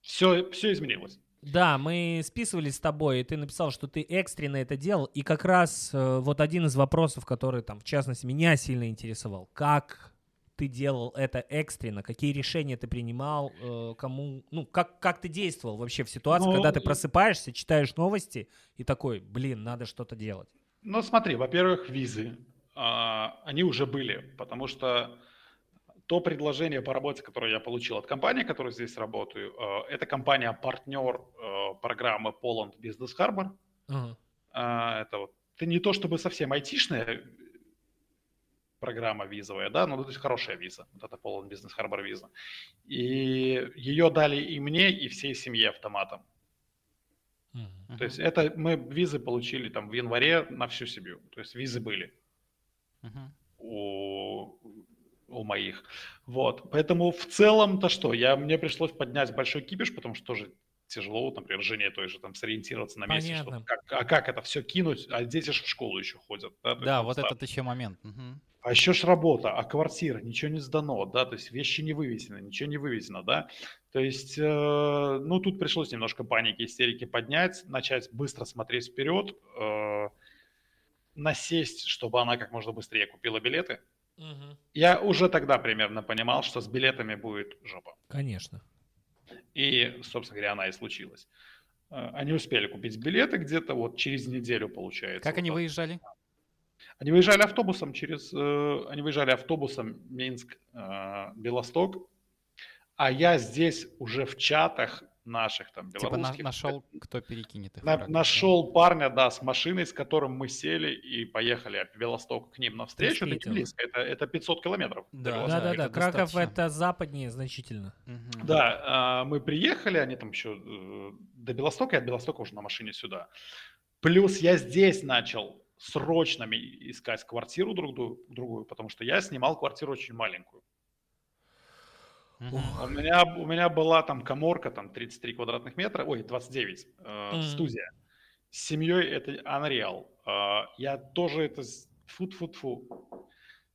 все, все изменилось. Да, мы списывались с тобой, и ты написал, что ты экстренно это делал. И как раз э, вот один из вопросов, который там, в частности, меня сильно интересовал. Как ты делал это экстренно? Какие решения ты принимал? э, кому? Ну, как, как ты действовал вообще в ситуации, Ну, когда ты просыпаешься, читаешь новости и такой, блин, надо что-то делать? Ну, смотри, во-первых, визы, а, они уже были, потому что то предложение по работе, которое я получил от компании, которой здесь работаю, а, это компания-партнер а, программы Poland Business Harbor. А, Это вот, это не то чтобы совсем айтишная программа визовая, да, но то есть хорошая виза, вот это Poland Business Harbor виза. И ее дали и мне, и всей семье автоматом. Мгм. То есть это мы визы получили там в январе на всю семью. То есть визы были. Мгм. у, у моих. Вот. Поэтому в целом-то что? Я, мне пришлось поднять большой кипиш, потому что тоже тяжело, например, жене той же там сориентироваться на месте, что, как, а как это все кинуть, а дети же в школу еще ходят. Да, Да, вот этот еще момент. Мгм. А еще ж работа, а квартира, ничего не сдано, да, то есть вещи не вывезены, ничего не вывезено, да. То есть, э, ну, тут пришлось немножко паники, истерики поднять, начать быстро смотреть вперед, э, насесть, чтобы она как можно быстрее купила билеты. Мгм. Я уже тогда примерно понимал, что с билетами будет жопа. Конечно. И, собственно говоря, она и случилась. Э, Они успели купить билеты где-то вот через неделю, получается. Как вот они так. выезжали? Они выезжали автобусом через... э, Они выезжали автобусом Минск, э, Белосток. А я здесь уже в чатах наших там Типа на- белорусских нашел, кто перекинет их. на- да? нашел парня, да, с машиной, с которым мы сели и поехали в Белосток к ним навстречу. Это близко, это, это 500 километров. Да, Белостока. Да-да-да, это Краков достаточно. это западнее значительно. Мгм. Да, а, мы приехали, они там еще э, до Белостока, и от Белостока уже на машине сюда. Плюс я здесь начал срочно искать квартиру друг другую, потому что я снимал квартиру очень маленькую. У меня, у меня была там коморка, там 33 квадратных метра, ой, 29, э, студия. С семьей это Unreal. А, я тоже это фу-фу-фу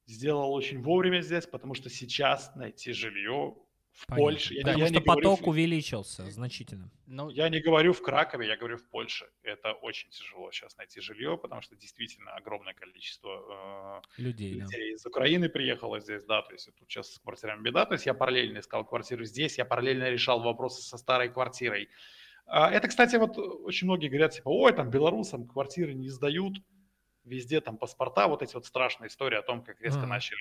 сделал очень вовремя здесь, потому что сейчас найти жилье в Понятно. Польше. Я, Потому я что говорю поток в- увеличился значительно. Ну, я не говорю в Кракове, я говорю в Польше. Это очень тяжело сейчас найти жилье, потому что действительно огромное количество э, Людей, да. людей из Украины приехало здесь, да, то есть тут сейчас с квартирами беда, то есть я параллельно искал квартиру здесь, я параллельно решал вопросы со старой квартирой. А, Это, кстати, вот очень многие говорят, типа, ой, там белорусам квартиры не сдают, везде там паспорта, вот эти вот страшные истории о том, как резко Ага. начали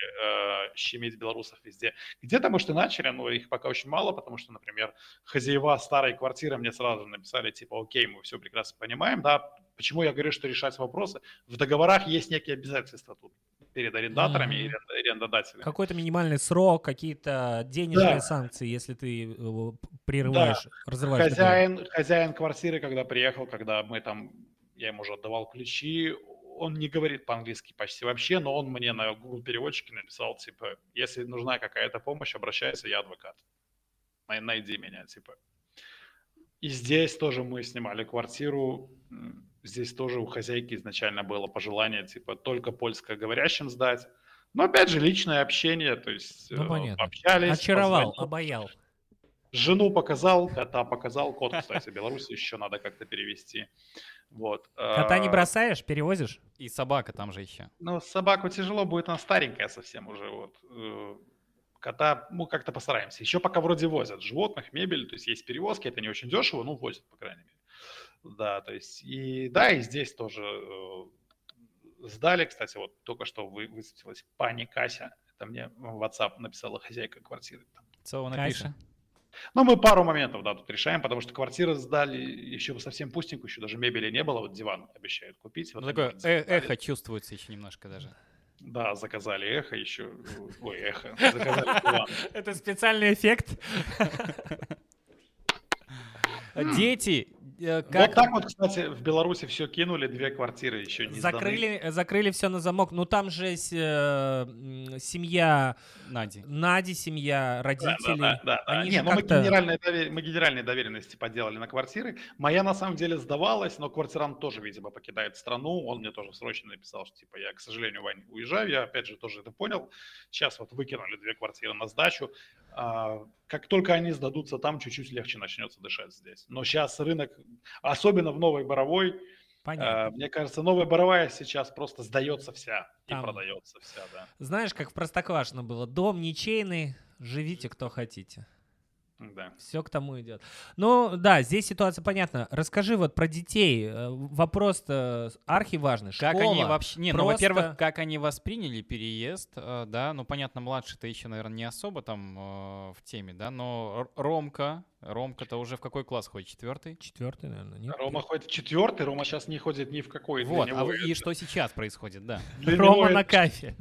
э, щемить белорусов везде. Где-то, может, и начали, но их пока очень мало, потому что, например, хозяева старой квартиры мне сразу написали, типа, окей, мы все прекрасно понимаем, да, почему я говорю, что решать вопросы? В договорах есть некие обязательства тут перед арендаторами и Мгм. арен- арендодателями. Какой-то минимальный срок, какие-то денежные Да. санкции, если ты э, прерываешь, разрываешь. договор. Хозяин, хозяин квартиры, когда приехал, когда мы там, я ему уже отдавал ключи, он не говорит по-английски почти вообще, но он мне на Google переводчике написал, типа, если нужна какая-то помощь, обращайся, я адвокат. Най- Найди меня, типа. И здесь тоже мы снимали квартиру, здесь тоже у хозяйки изначально было пожелание, типа, только польскоговорящим сдать. Но опять же, личное общение, то есть Ну, э, понятно. общались. Очаровал, позвонил. обаял. Жену показал, кота показал, кот, кстати, Беларусь еще надо как-то перевести. Вот. Кота не А, бросаешь, перевозишь? И собака там же еще. Ну, собаку тяжело будет, она старенькая совсем уже. Вот. Э, Кота, ну, как-то постараемся. Еще пока вроде возят животных, мебель, то есть есть перевозки, это не очень дешево, но возят, по крайней мере. Да, то есть, и да, и здесь тоже э, сдали, кстати, вот только что вы, высветилась пани Кася, это мне в WhatsApp написала хозяйка квартиры. Там. Целого Кася. напиши. Ну, мы пару моментов, да, тут решаем, потому что квартиры сдали еще совсем пустенькую, еще даже мебели не было, вот диван обещают купить. Вот Ну, такое э- эхо чувствуется еще немножко даже. Да, заказали эхо еще, ой, эхо, заказали диван. Это специальный эффект. Дети, э, Вот как... так вот, кстати, в Беларуси все кинули, две квартиры еще не сданы. Закрыли, закрыли все на замок. Ну там же с- э, семья Нади. Нади, семья Да, родителей. да, да, да, да. Они Не, же ну мы, генеральные довер- мы генеральные доверенности поделали на квартиры. Моя на самом деле сдавалась, но квартирант тоже, видимо, покидает страну. Он мне тоже срочно написал, что типа я, к сожалению, Вань, уезжаю. Я опять же тоже это понял. Сейчас вот выкинули две квартиры на сдачу. Как только они сдадутся там, чуть-чуть легче начнется дышать здесь. Но сейчас рынок, особенно в Новой Боровой, Понятно. а, мне кажется, Новая Боровая сейчас просто сдается вся и Там- продается вся, да. Знаешь, как в Простоквашино было? Дом ничейный, живите кто хотите. Да. Все к тому идет. Ну, да, здесь ситуация понятна. Расскажи вот про детей. Э, Вопрос-то архиважный. Как Школа. они вообще... Не, ну, просто- во-первых, как они восприняли переезд, э, да, ну, понятно, младший-то еще, наверное, не особо там э, в теме, да, но Ромка, Ромка-то уже в какой класс ходит? Четвертый? Четвертый, наверное, нет? Рома ходит в четвертый, Рома сейчас не ходит ни в какой. Вот, а вы- и это- что сейчас происходит, да? Рома на это- кафе.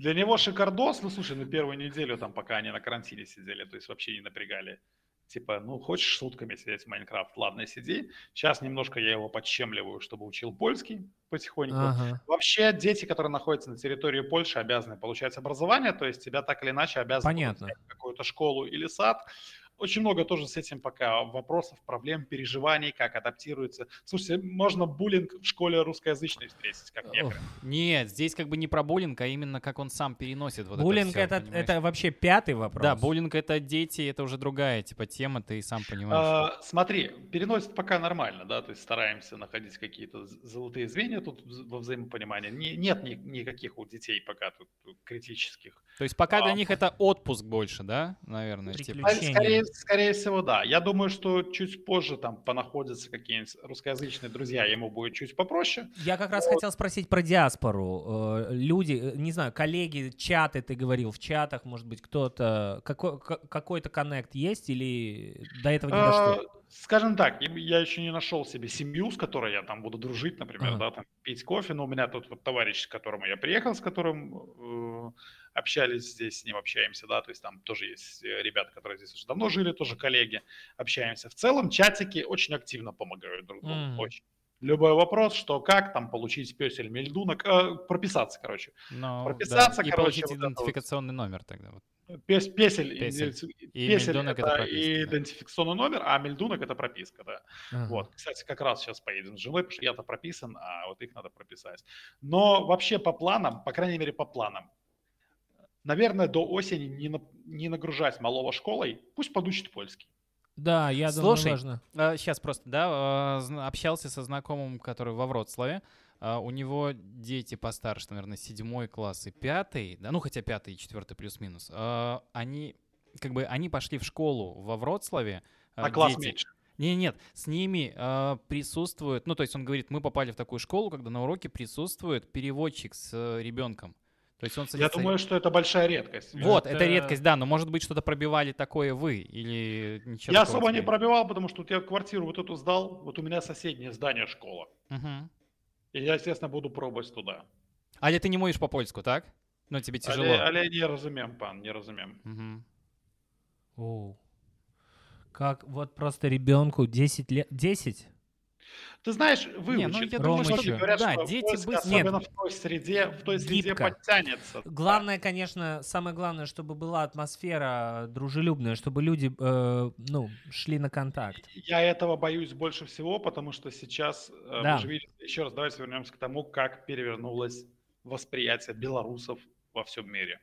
Для него шикардос, ну слушай, на первую неделю там, пока они на карантине сидели, то есть вообще не напрягали. Типа, ну хочешь сутками сидеть в Майнкрафт, ладно, сиди. Сейчас немножко я его подщемливаю, чтобы учил польский потихоньку. Ага. Вообще дети, которые находятся на территории Польши, обязаны получать образование, то есть тебя так или иначе обязаны Понятно. какую-то школу или сад. Очень много тоже с этим пока вопросов, проблем, переживаний, как адаптируется. Слушайте, можно буллинг в школе русскоязычной встретить, как некоторые. Нет, здесь как бы не про буллинг, а именно как он сам переносит вот Буллинг это, всё, это, это вообще пятый вопрос. Да, буллинг это дети, это уже другая типа тема, ты и сам понимаешь. А, смотри, переносит пока нормально, да, то есть стараемся находить какие-то золотые звенья тут во взаимопонимании. Не- нет ни- никаких у детей пока тут, критических. То есть пока для а, них это отпуск больше, да, наверное, типа. Скорее, скорее всего, да. Я думаю, что чуть позже там понаходятся какие-нибудь русскоязычные друзья, ему будет чуть попроще. Я как раз хотел спросить про диаспору. Э, Люди, э, не знаю, коллеги, чаты, ты говорил, в чатах, может быть, кто-то, какой, ка- какой-то коннект есть или до этого не дошло? А, Скажем так, я- еще не нашел себе семью, с которой я там буду дружить, например, Ага. да, там пить кофе. Но у меня тут вот товарищ, к которому я приехал, с которым э, общались здесь, с ним общаемся, да, то есть там тоже есть э, ребята, которые здесь уже давно жили, тоже коллеги, общаемся. В целом чатики очень активно помогают друг другу, Мгм. очень. Любой вопрос, что как там получить песель мельдунок, э, прописаться, короче. Ну, прописаться, да. И короче, получить вот это вот. идентификационный номер тогда. Вот. Пес- песель, Песель. И песель мельдунок это это прописка, и да. идентификационный номер, а мельдунок это прописка, да. Ага. Вот, кстати, как раз сейчас поедем с женой, потому что я-то прописан, а вот их надо прописать. Но вообще по планам, по крайней мере по планам, наверное, до осени не, на- не нагружать малого школой, пусть подучит польский. Да, я думаю, Слушай, важно. сейчас просто, да, а, общался со знакомым, который во Вроцлаве. А, У него дети постарше, наверное, седьмой класс и пятый, да, ну хотя пятый и четвертый плюс-минус. А, Они, как бы, они пошли в школу во Вроцлаве. а, На класс дети. меньше. Не, нет, с ними э, присутствует, ну, то есть он говорит, мы попали в такую школу, когда на уроке присутствует переводчик с э, ребенком. То есть он Я садится... думаю, что это большая редкость. Вот, Это- это... редкость, да, но может быть что-то пробивали такое вы или ничего Я особо не пробивал, потому что вот я квартиру вот эту сдал, вот у меня соседнее здание школа. Мгм. И я, естественно, буду пробовать туда. Але ты не можешь по-польску, так? Ну, тебе тяжело. Але, але не разумем, пан, не разумем. Мгм. Оу. Как вот просто ребенку 10 лет. 10? Ты знаешь, выучит. Не, ну, я думаю, что- говорят, да, что дети поиск, быстро- особенно Нет. в той среде, в той среде Гибко. подтянется. Главное, конечно, самое главное, чтобы была атмосфера дружелюбная, чтобы люди, э, ну, шли на контакт. Я этого боюсь больше всего, потому что сейчас, э, Да. вы же видите, еще раз давайте вернемся к тому, как перевернулось восприятие белорусов во всем мире.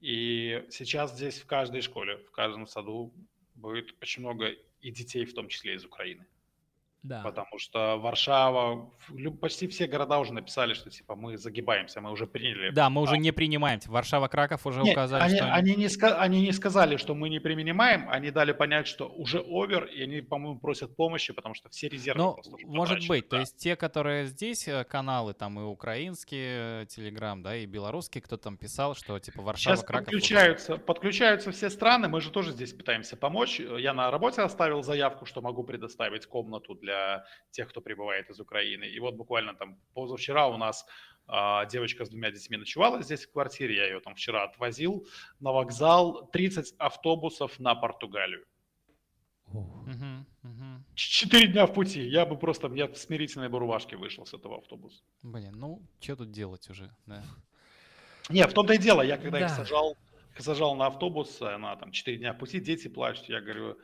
И сейчас здесь в каждой школе, в каждом саду будет очень много и детей, в том числе из Украины. Да. Потому что Варшава, почти все города уже написали, что типа мы загибаемся, мы уже приняли. Да, мы уже не принимаем. Варшава, Краков уже Нет, указали, они, что они- они не ска- они не сказали, что мы не принимаем, они дали понять, что уже овер, и они, по-моему, просят помощи, потому что все резервы Ну, просто уже может потрачены, быть. То да. есть те, которые здесь э, каналы, там и украинские, Телеграм, да, и белорусские, кто там писал, что типа Варшава, Сейчас Краков. уже- подключаются, подключаются все страны, мы же тоже здесь пытаемся помочь. Я на работе оставил заявку, что могу предоставить комнату для тех, кто прибывает из Украины. И вот буквально там позавчера у нас а, девочка с двумя детьми ночевала здесь в квартире, я ее там вчера отвозил на вокзал, 30 автобусов на Португалию. Четыре дня в пути, я бы просто, я в смирительной бы рубашке вышел с этого автобуса. Блин, ну, что тут делать уже, да. Не, в том-то и дело, я когда их Да. сажал, сажал на автобус, на там 4 дня пути, дети плачут, я говорю,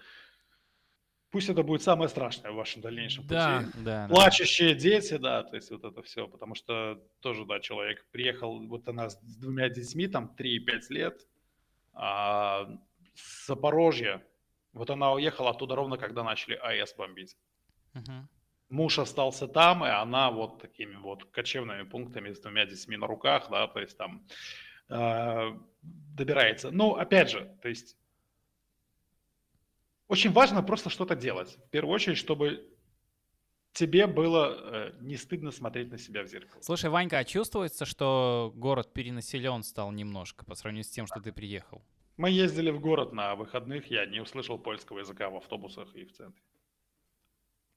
пусть это будет самое страшное в вашем дальнейшем Да. пути. Да, да. Плачущие дети, да, то есть вот это все, потому что тоже, да, человек приехал, вот она с двумя детьми, там 3 и 5 лет, а, с Запорожья, вот она уехала оттуда ровно, когда начали АЭС бомбить. Мгм. Муж остался там, и она вот такими вот кочевными пунктами с двумя детьми на руках, да, то есть там э, добирается. Ну, опять же, то есть очень важно просто что-то делать. В первую очередь, чтобы тебе было э, не стыдно смотреть на себя в зеркало. Слушай, Ванька, а чувствуется, что город перенаселен стал немножко по сравнению с тем, что ты приехал? Мы ездили в город на выходных, я не услышал польского языка в автобусах и в центре.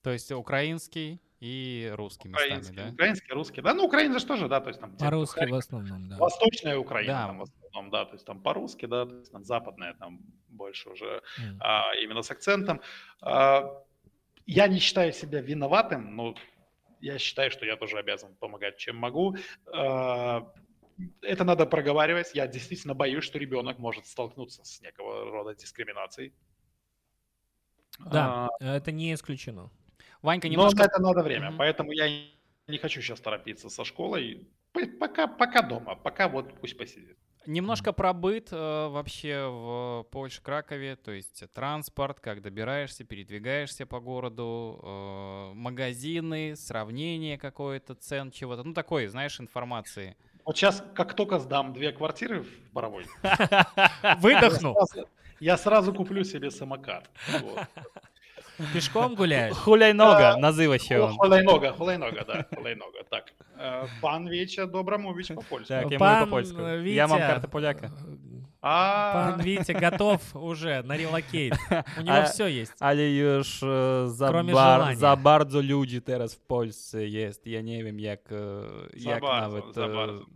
То есть украинский и русский местами, Украинский, да? украинский, русский. Да, ну, Украина же тоже, да, то есть там... По-русски Харьков, в основном, да. Восточная Украина, Да. там, основном, да, то есть там по-русски, да, то есть там западная, там больше уже М. а, именно с акцентом. А, я не считаю себя виноватым, но я считаю, что я тоже обязан помогать, чем могу. А, это надо проговаривать. Я действительно боюсь, что ребенок может столкнуться с некого рода дискриминацией. Да, А, это не исключено. Ванька, но немножко... на это надо время, Мгм. поэтому я не хочу сейчас торопиться со школой. Пока, пока дома, пока вот пусть посидит. Немножко про быт э, вообще в Польше, Кракове, то есть транспорт, как добираешься, передвигаешься по городу, э, магазины, сравнение какое-то, цен чего-то, ну такой, знаешь, информации. Вот сейчас, как только сдам две квартиры в Боровой, сразу- я сразу куплю себе самокат. Пешком гуляешь? Хуляйнога, называ ще О, он. Хулайнога, хулайнога, да, хулайнога. Так, э, пан Віча Добромович по-польски. Так, я можу по-польську. э, Я мам Витя, карта поляка. А, Пан Витя готов уже на релокейт. У него А- все есть. Але już Кроме bar, желания. za bardzo ludzi teraz w Polsce jest. Ja nie wiem, jak, jak nawet...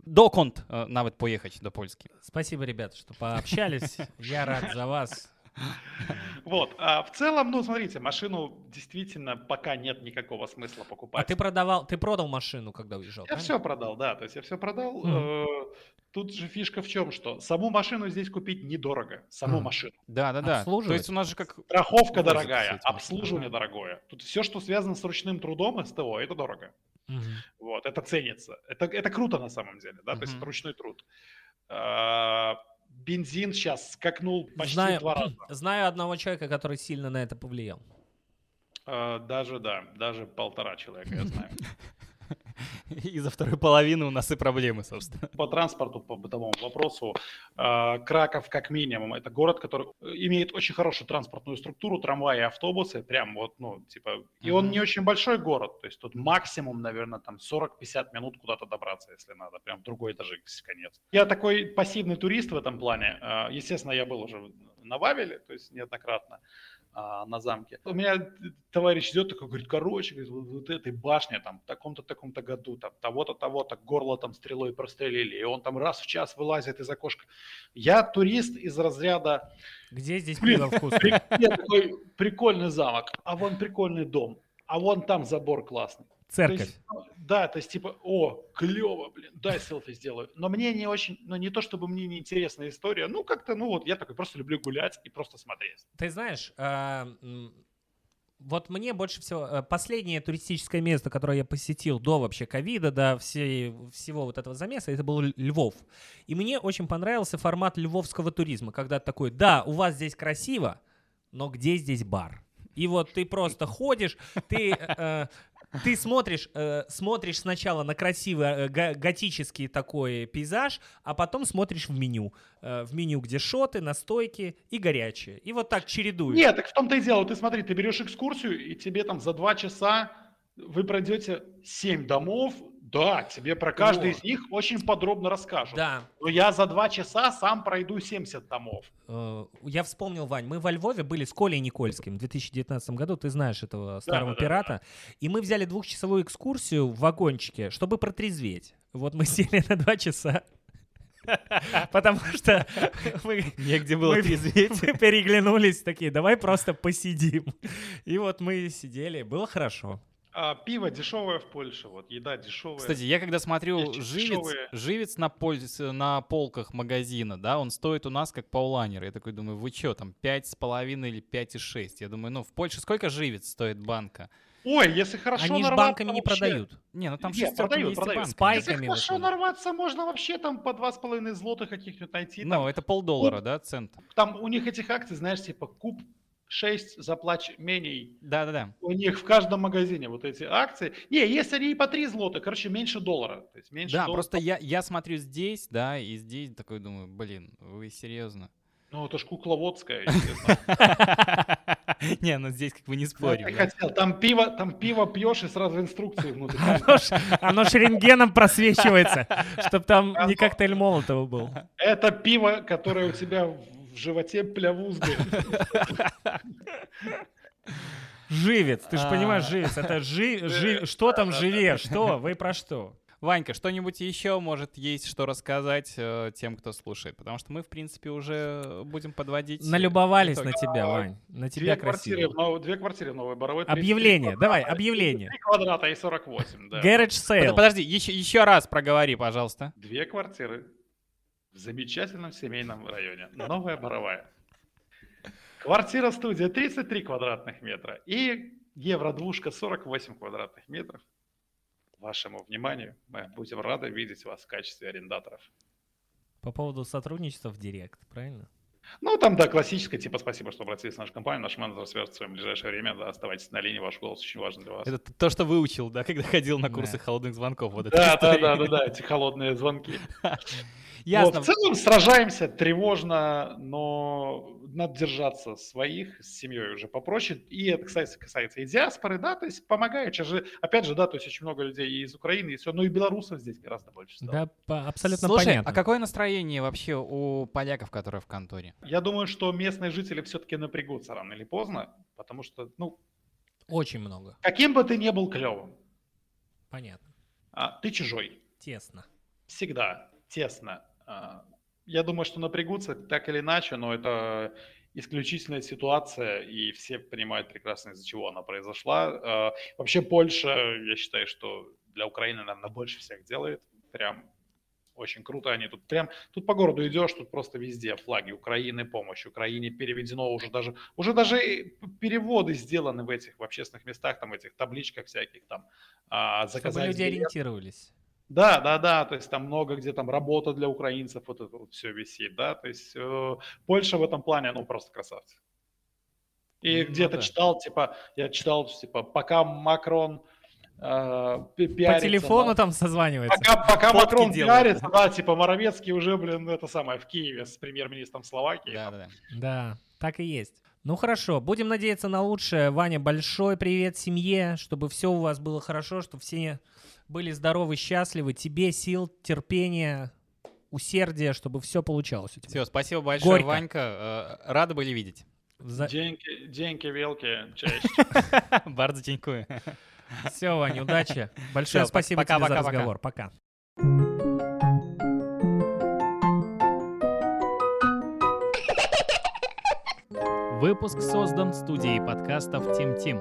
Dokąd nawet pojechać do Polski? Спасибо, ребята, что пообщались. Я рад за вас. Вот, а в целом, ну, смотрите, машину действительно пока нет никакого смысла покупать. А ты продавал, ты продал машину, когда уезжал? Я правильно? все продал, да, то есть я все продал. Э, Тут же фишка в чем, что саму машину здесь купить недорого, саму машину. Да, да, да. То есть у нас же как... Страховка дорогая, обслуживание дорогое. Тут все, что связано с ручным трудом, СТО, это дорого. Вот, это ценится. Это, это круто на самом деле, да, то есть это ручной труд. А, Бензин сейчас скакнул почти Знаю, в два раза. знаю одного человека, который сильно на это повлиял. А, Даже, да, даже полтора человека, я знаю. Из-за второй половины у нас и проблемы, собственно. По транспорту, по бытовому вопросу, а, Краков как минимум, это город, который имеет очень хорошую транспортную структуру, трамваи, автобусы, прям вот, ну, типа, и он не очень большой город, то есть тут максимум, наверное, там 40-50 минут куда-то добраться, если надо, прям в другой даже конец. Я такой пассивный турист в этом плане, А, естественно, я был уже на Вавеле, то есть неоднократно, а, на замке. У меня товарищ идет такой, говорит, короче, говорит, вот, вот этой башне там в таком-то, таком-то году, там того-то, того-то, горло там стрелой прострелили, и он там раз в час вылазит из окошка. Я турист из разряда, Где здесь Блин, я такой прикольный замок, а вон прикольный дом, а вон там забор классный. То Церковь. есть, ну, да, то есть типа, о, клево, блин, дай селфи сделаю. Но мне не очень, ну не то чтобы мне не интересная история, ну как-то, ну вот я такой просто люблю гулять и просто смотреть. Ты знаешь, м, вот мне больше всего... э, Последнее туристическое место, которое я посетил до вообще ковида, до всей, всего вот этого замеса, это был Львов. И мне очень понравился формат львовского туризма, когда такой, да, у вас здесь красиво, но где здесь бар? И вот ты просто ходишь, ты э, ты смотришь, э, смотришь сначала на красивый э, го- готический такой пейзаж, а потом смотришь в меню. Э, в меню, где шоты, настойки и горячие. И вот так чередуешь. Нет, так в том-то и дело. Ты смотри, ты берешь экскурсию, и тебе там за два часа вы пройдете семь домов. Да, тебе про каждый Вот. из них очень подробно расскажут. Да. Но я за два часа сам пройду 70 домов. Э, Я вспомнил, Вань, мы во Львове были с Колей Никольским в 2019 году, ты знаешь этого старого да, да, пирата, и мы взяли двухчасовую экскурсию в вагончике, чтобы протрезветь. Вот мы сели на два часа, потому что мы Негде было трезветь. Мы переглянулись такие, давай просто посидим. И вот мы сидели, было хорошо. А пиво дешевое в Польше, вот еда дешевая. Кстати, я когда смотрю Есть живец, дешевые. живец на, поль- на полках магазина, да, он стоит у нас как паулайнер. Я такой думаю, вы что, там 5,5 или 5,6? Я думаю, ну в Польше сколько живец стоит банка? Ой, если хорошо Они нарваться, банками не вообще- продают. Не, ну там Нет, продают, продают. банка. Спайк. Если Пайками хорошо выходит. нарваться, можно вообще там по 2,5 злотых каких-нибудь найти. Ну, это полдоллара, да, цент? там у них этих акций, знаешь, типа куб 6, заплачь менее. Да-да-да. У них в каждом магазине вот эти акции. Не, есть они и по 3 злота, короче, меньше доллара. То есть меньше Да, доллара. просто я, я смотрю здесь, да, и здесь такой думаю, блин, вы серьезно? Ну, это ж кукловодская. Не, ну здесь как бы не Я спорим. да. хотел. Там пиво, там пиво пьешь и сразу инструкции внутри. Оно рентгеном просвечивается, чтобы там не коктейль Молотова был. Это пиво, которое у тебя в животе плявузгает. Живец, ты же понимаешь, А. живец, это жи, жи- что там живе, что, вы про что? Ванька, что-нибудь еще, может, есть что рассказать э, тем, кто слушает? Потому что мы, в принципе, уже будем подводить... Налюбовались итоги. на тебя, Вань, на тебя Две квартиры, в красиво. Нов- две квартиры в Новой Боровой. 33 Объявление, давай, квадрата, объявление. 33 квадрата и 48, да. Garage sale. Подожди, еще, еще раз проговори, пожалуйста. Две квартиры в замечательном семейном районе. Новая Боровая. Квартира-студия 33 квадратных метра и евро-двушка 48 квадратных метров. Вашему вниманию, мы будем рады видеть вас в качестве арендаторов. По поводу сотрудничества в Директ, правильно? Ну, там, да, классическое, типа, спасибо, что обратились в нашу компанию, наш менеджер свяжется с вами в ближайшее время, да, оставайтесь на линии, ваш голос очень важен для вас. Это то, что выучил, да, когда ходил на курсы Да. холодных звонков. Вот Да, да, да, да, да, эти холодные звонки. Ясно. Вот, в целом сражаемся, тревожно, но надо держаться своих, с семьей уже попроще. И это, кстати, касается и диаспоры, да, то есть помогают. Сейчас же, опять же, да, то есть очень много людей и из Украины, и все, но и белорусов здесь гораздо больше стало. Да, абсолютно Слушай, понятно. а какое настроение вообще у поляков, которые в конторе? Я думаю, что местные жители все-таки напрягутся рано или поздно, потому что, ну, Очень много. каким бы ты ни был клевым, Понятно. а, ты чужой. Тесно. Всегда тесно. А, Я думаю, что напрягутся так или иначе, но это исключительная ситуация, и все понимают прекрасно, из-за чего она произошла. А, Вообще Польша, я считаю, что для Украины, наверное, больше всех делает. Прям очень круто они тут прям, тут по городу идешь, тут просто везде флаги Украины, помощь Украине переведено уже даже, уже даже переводы сделаны в этих, в общественных местах, там, в этих табличках всяких там. а, Чтобы заказать люди билет. ориентировались. Да, да, да, то есть там много где там работа для украинцев, вот это вот все висит, да, то есть э, Польша в этом плане, ну, просто красавцы. И Ну где-то да. читал, типа, я читал, типа, пока Макрон э, пи- По пиарится телефону на- там созванивается. Пока, пока Фотки Макрон делает. пиарится, да, типа, Моровецкий уже, блин, это самое, в Киеве с премьер-министром Словакии. Да, да, да. Да, так и есть. Ну хорошо, будем надеяться на лучшее. Ваня, большой привет семье, чтобы все у вас было хорошо, чтобы все были здоровы, счастливы. Тебе сил, терпения, усердия, чтобы все получалось у тебя. Все, спасибо большое, Горько. Ванька. Э, Рады были видеть. За... Деньги, деньги, велки, честь. Bardzo dziękuję. Все, Ваня, удачи. Большое Всё, спасибо пока, тебе за пока, пока. разговор. Пока. Выпуск создан студией подкастов Тим Тим.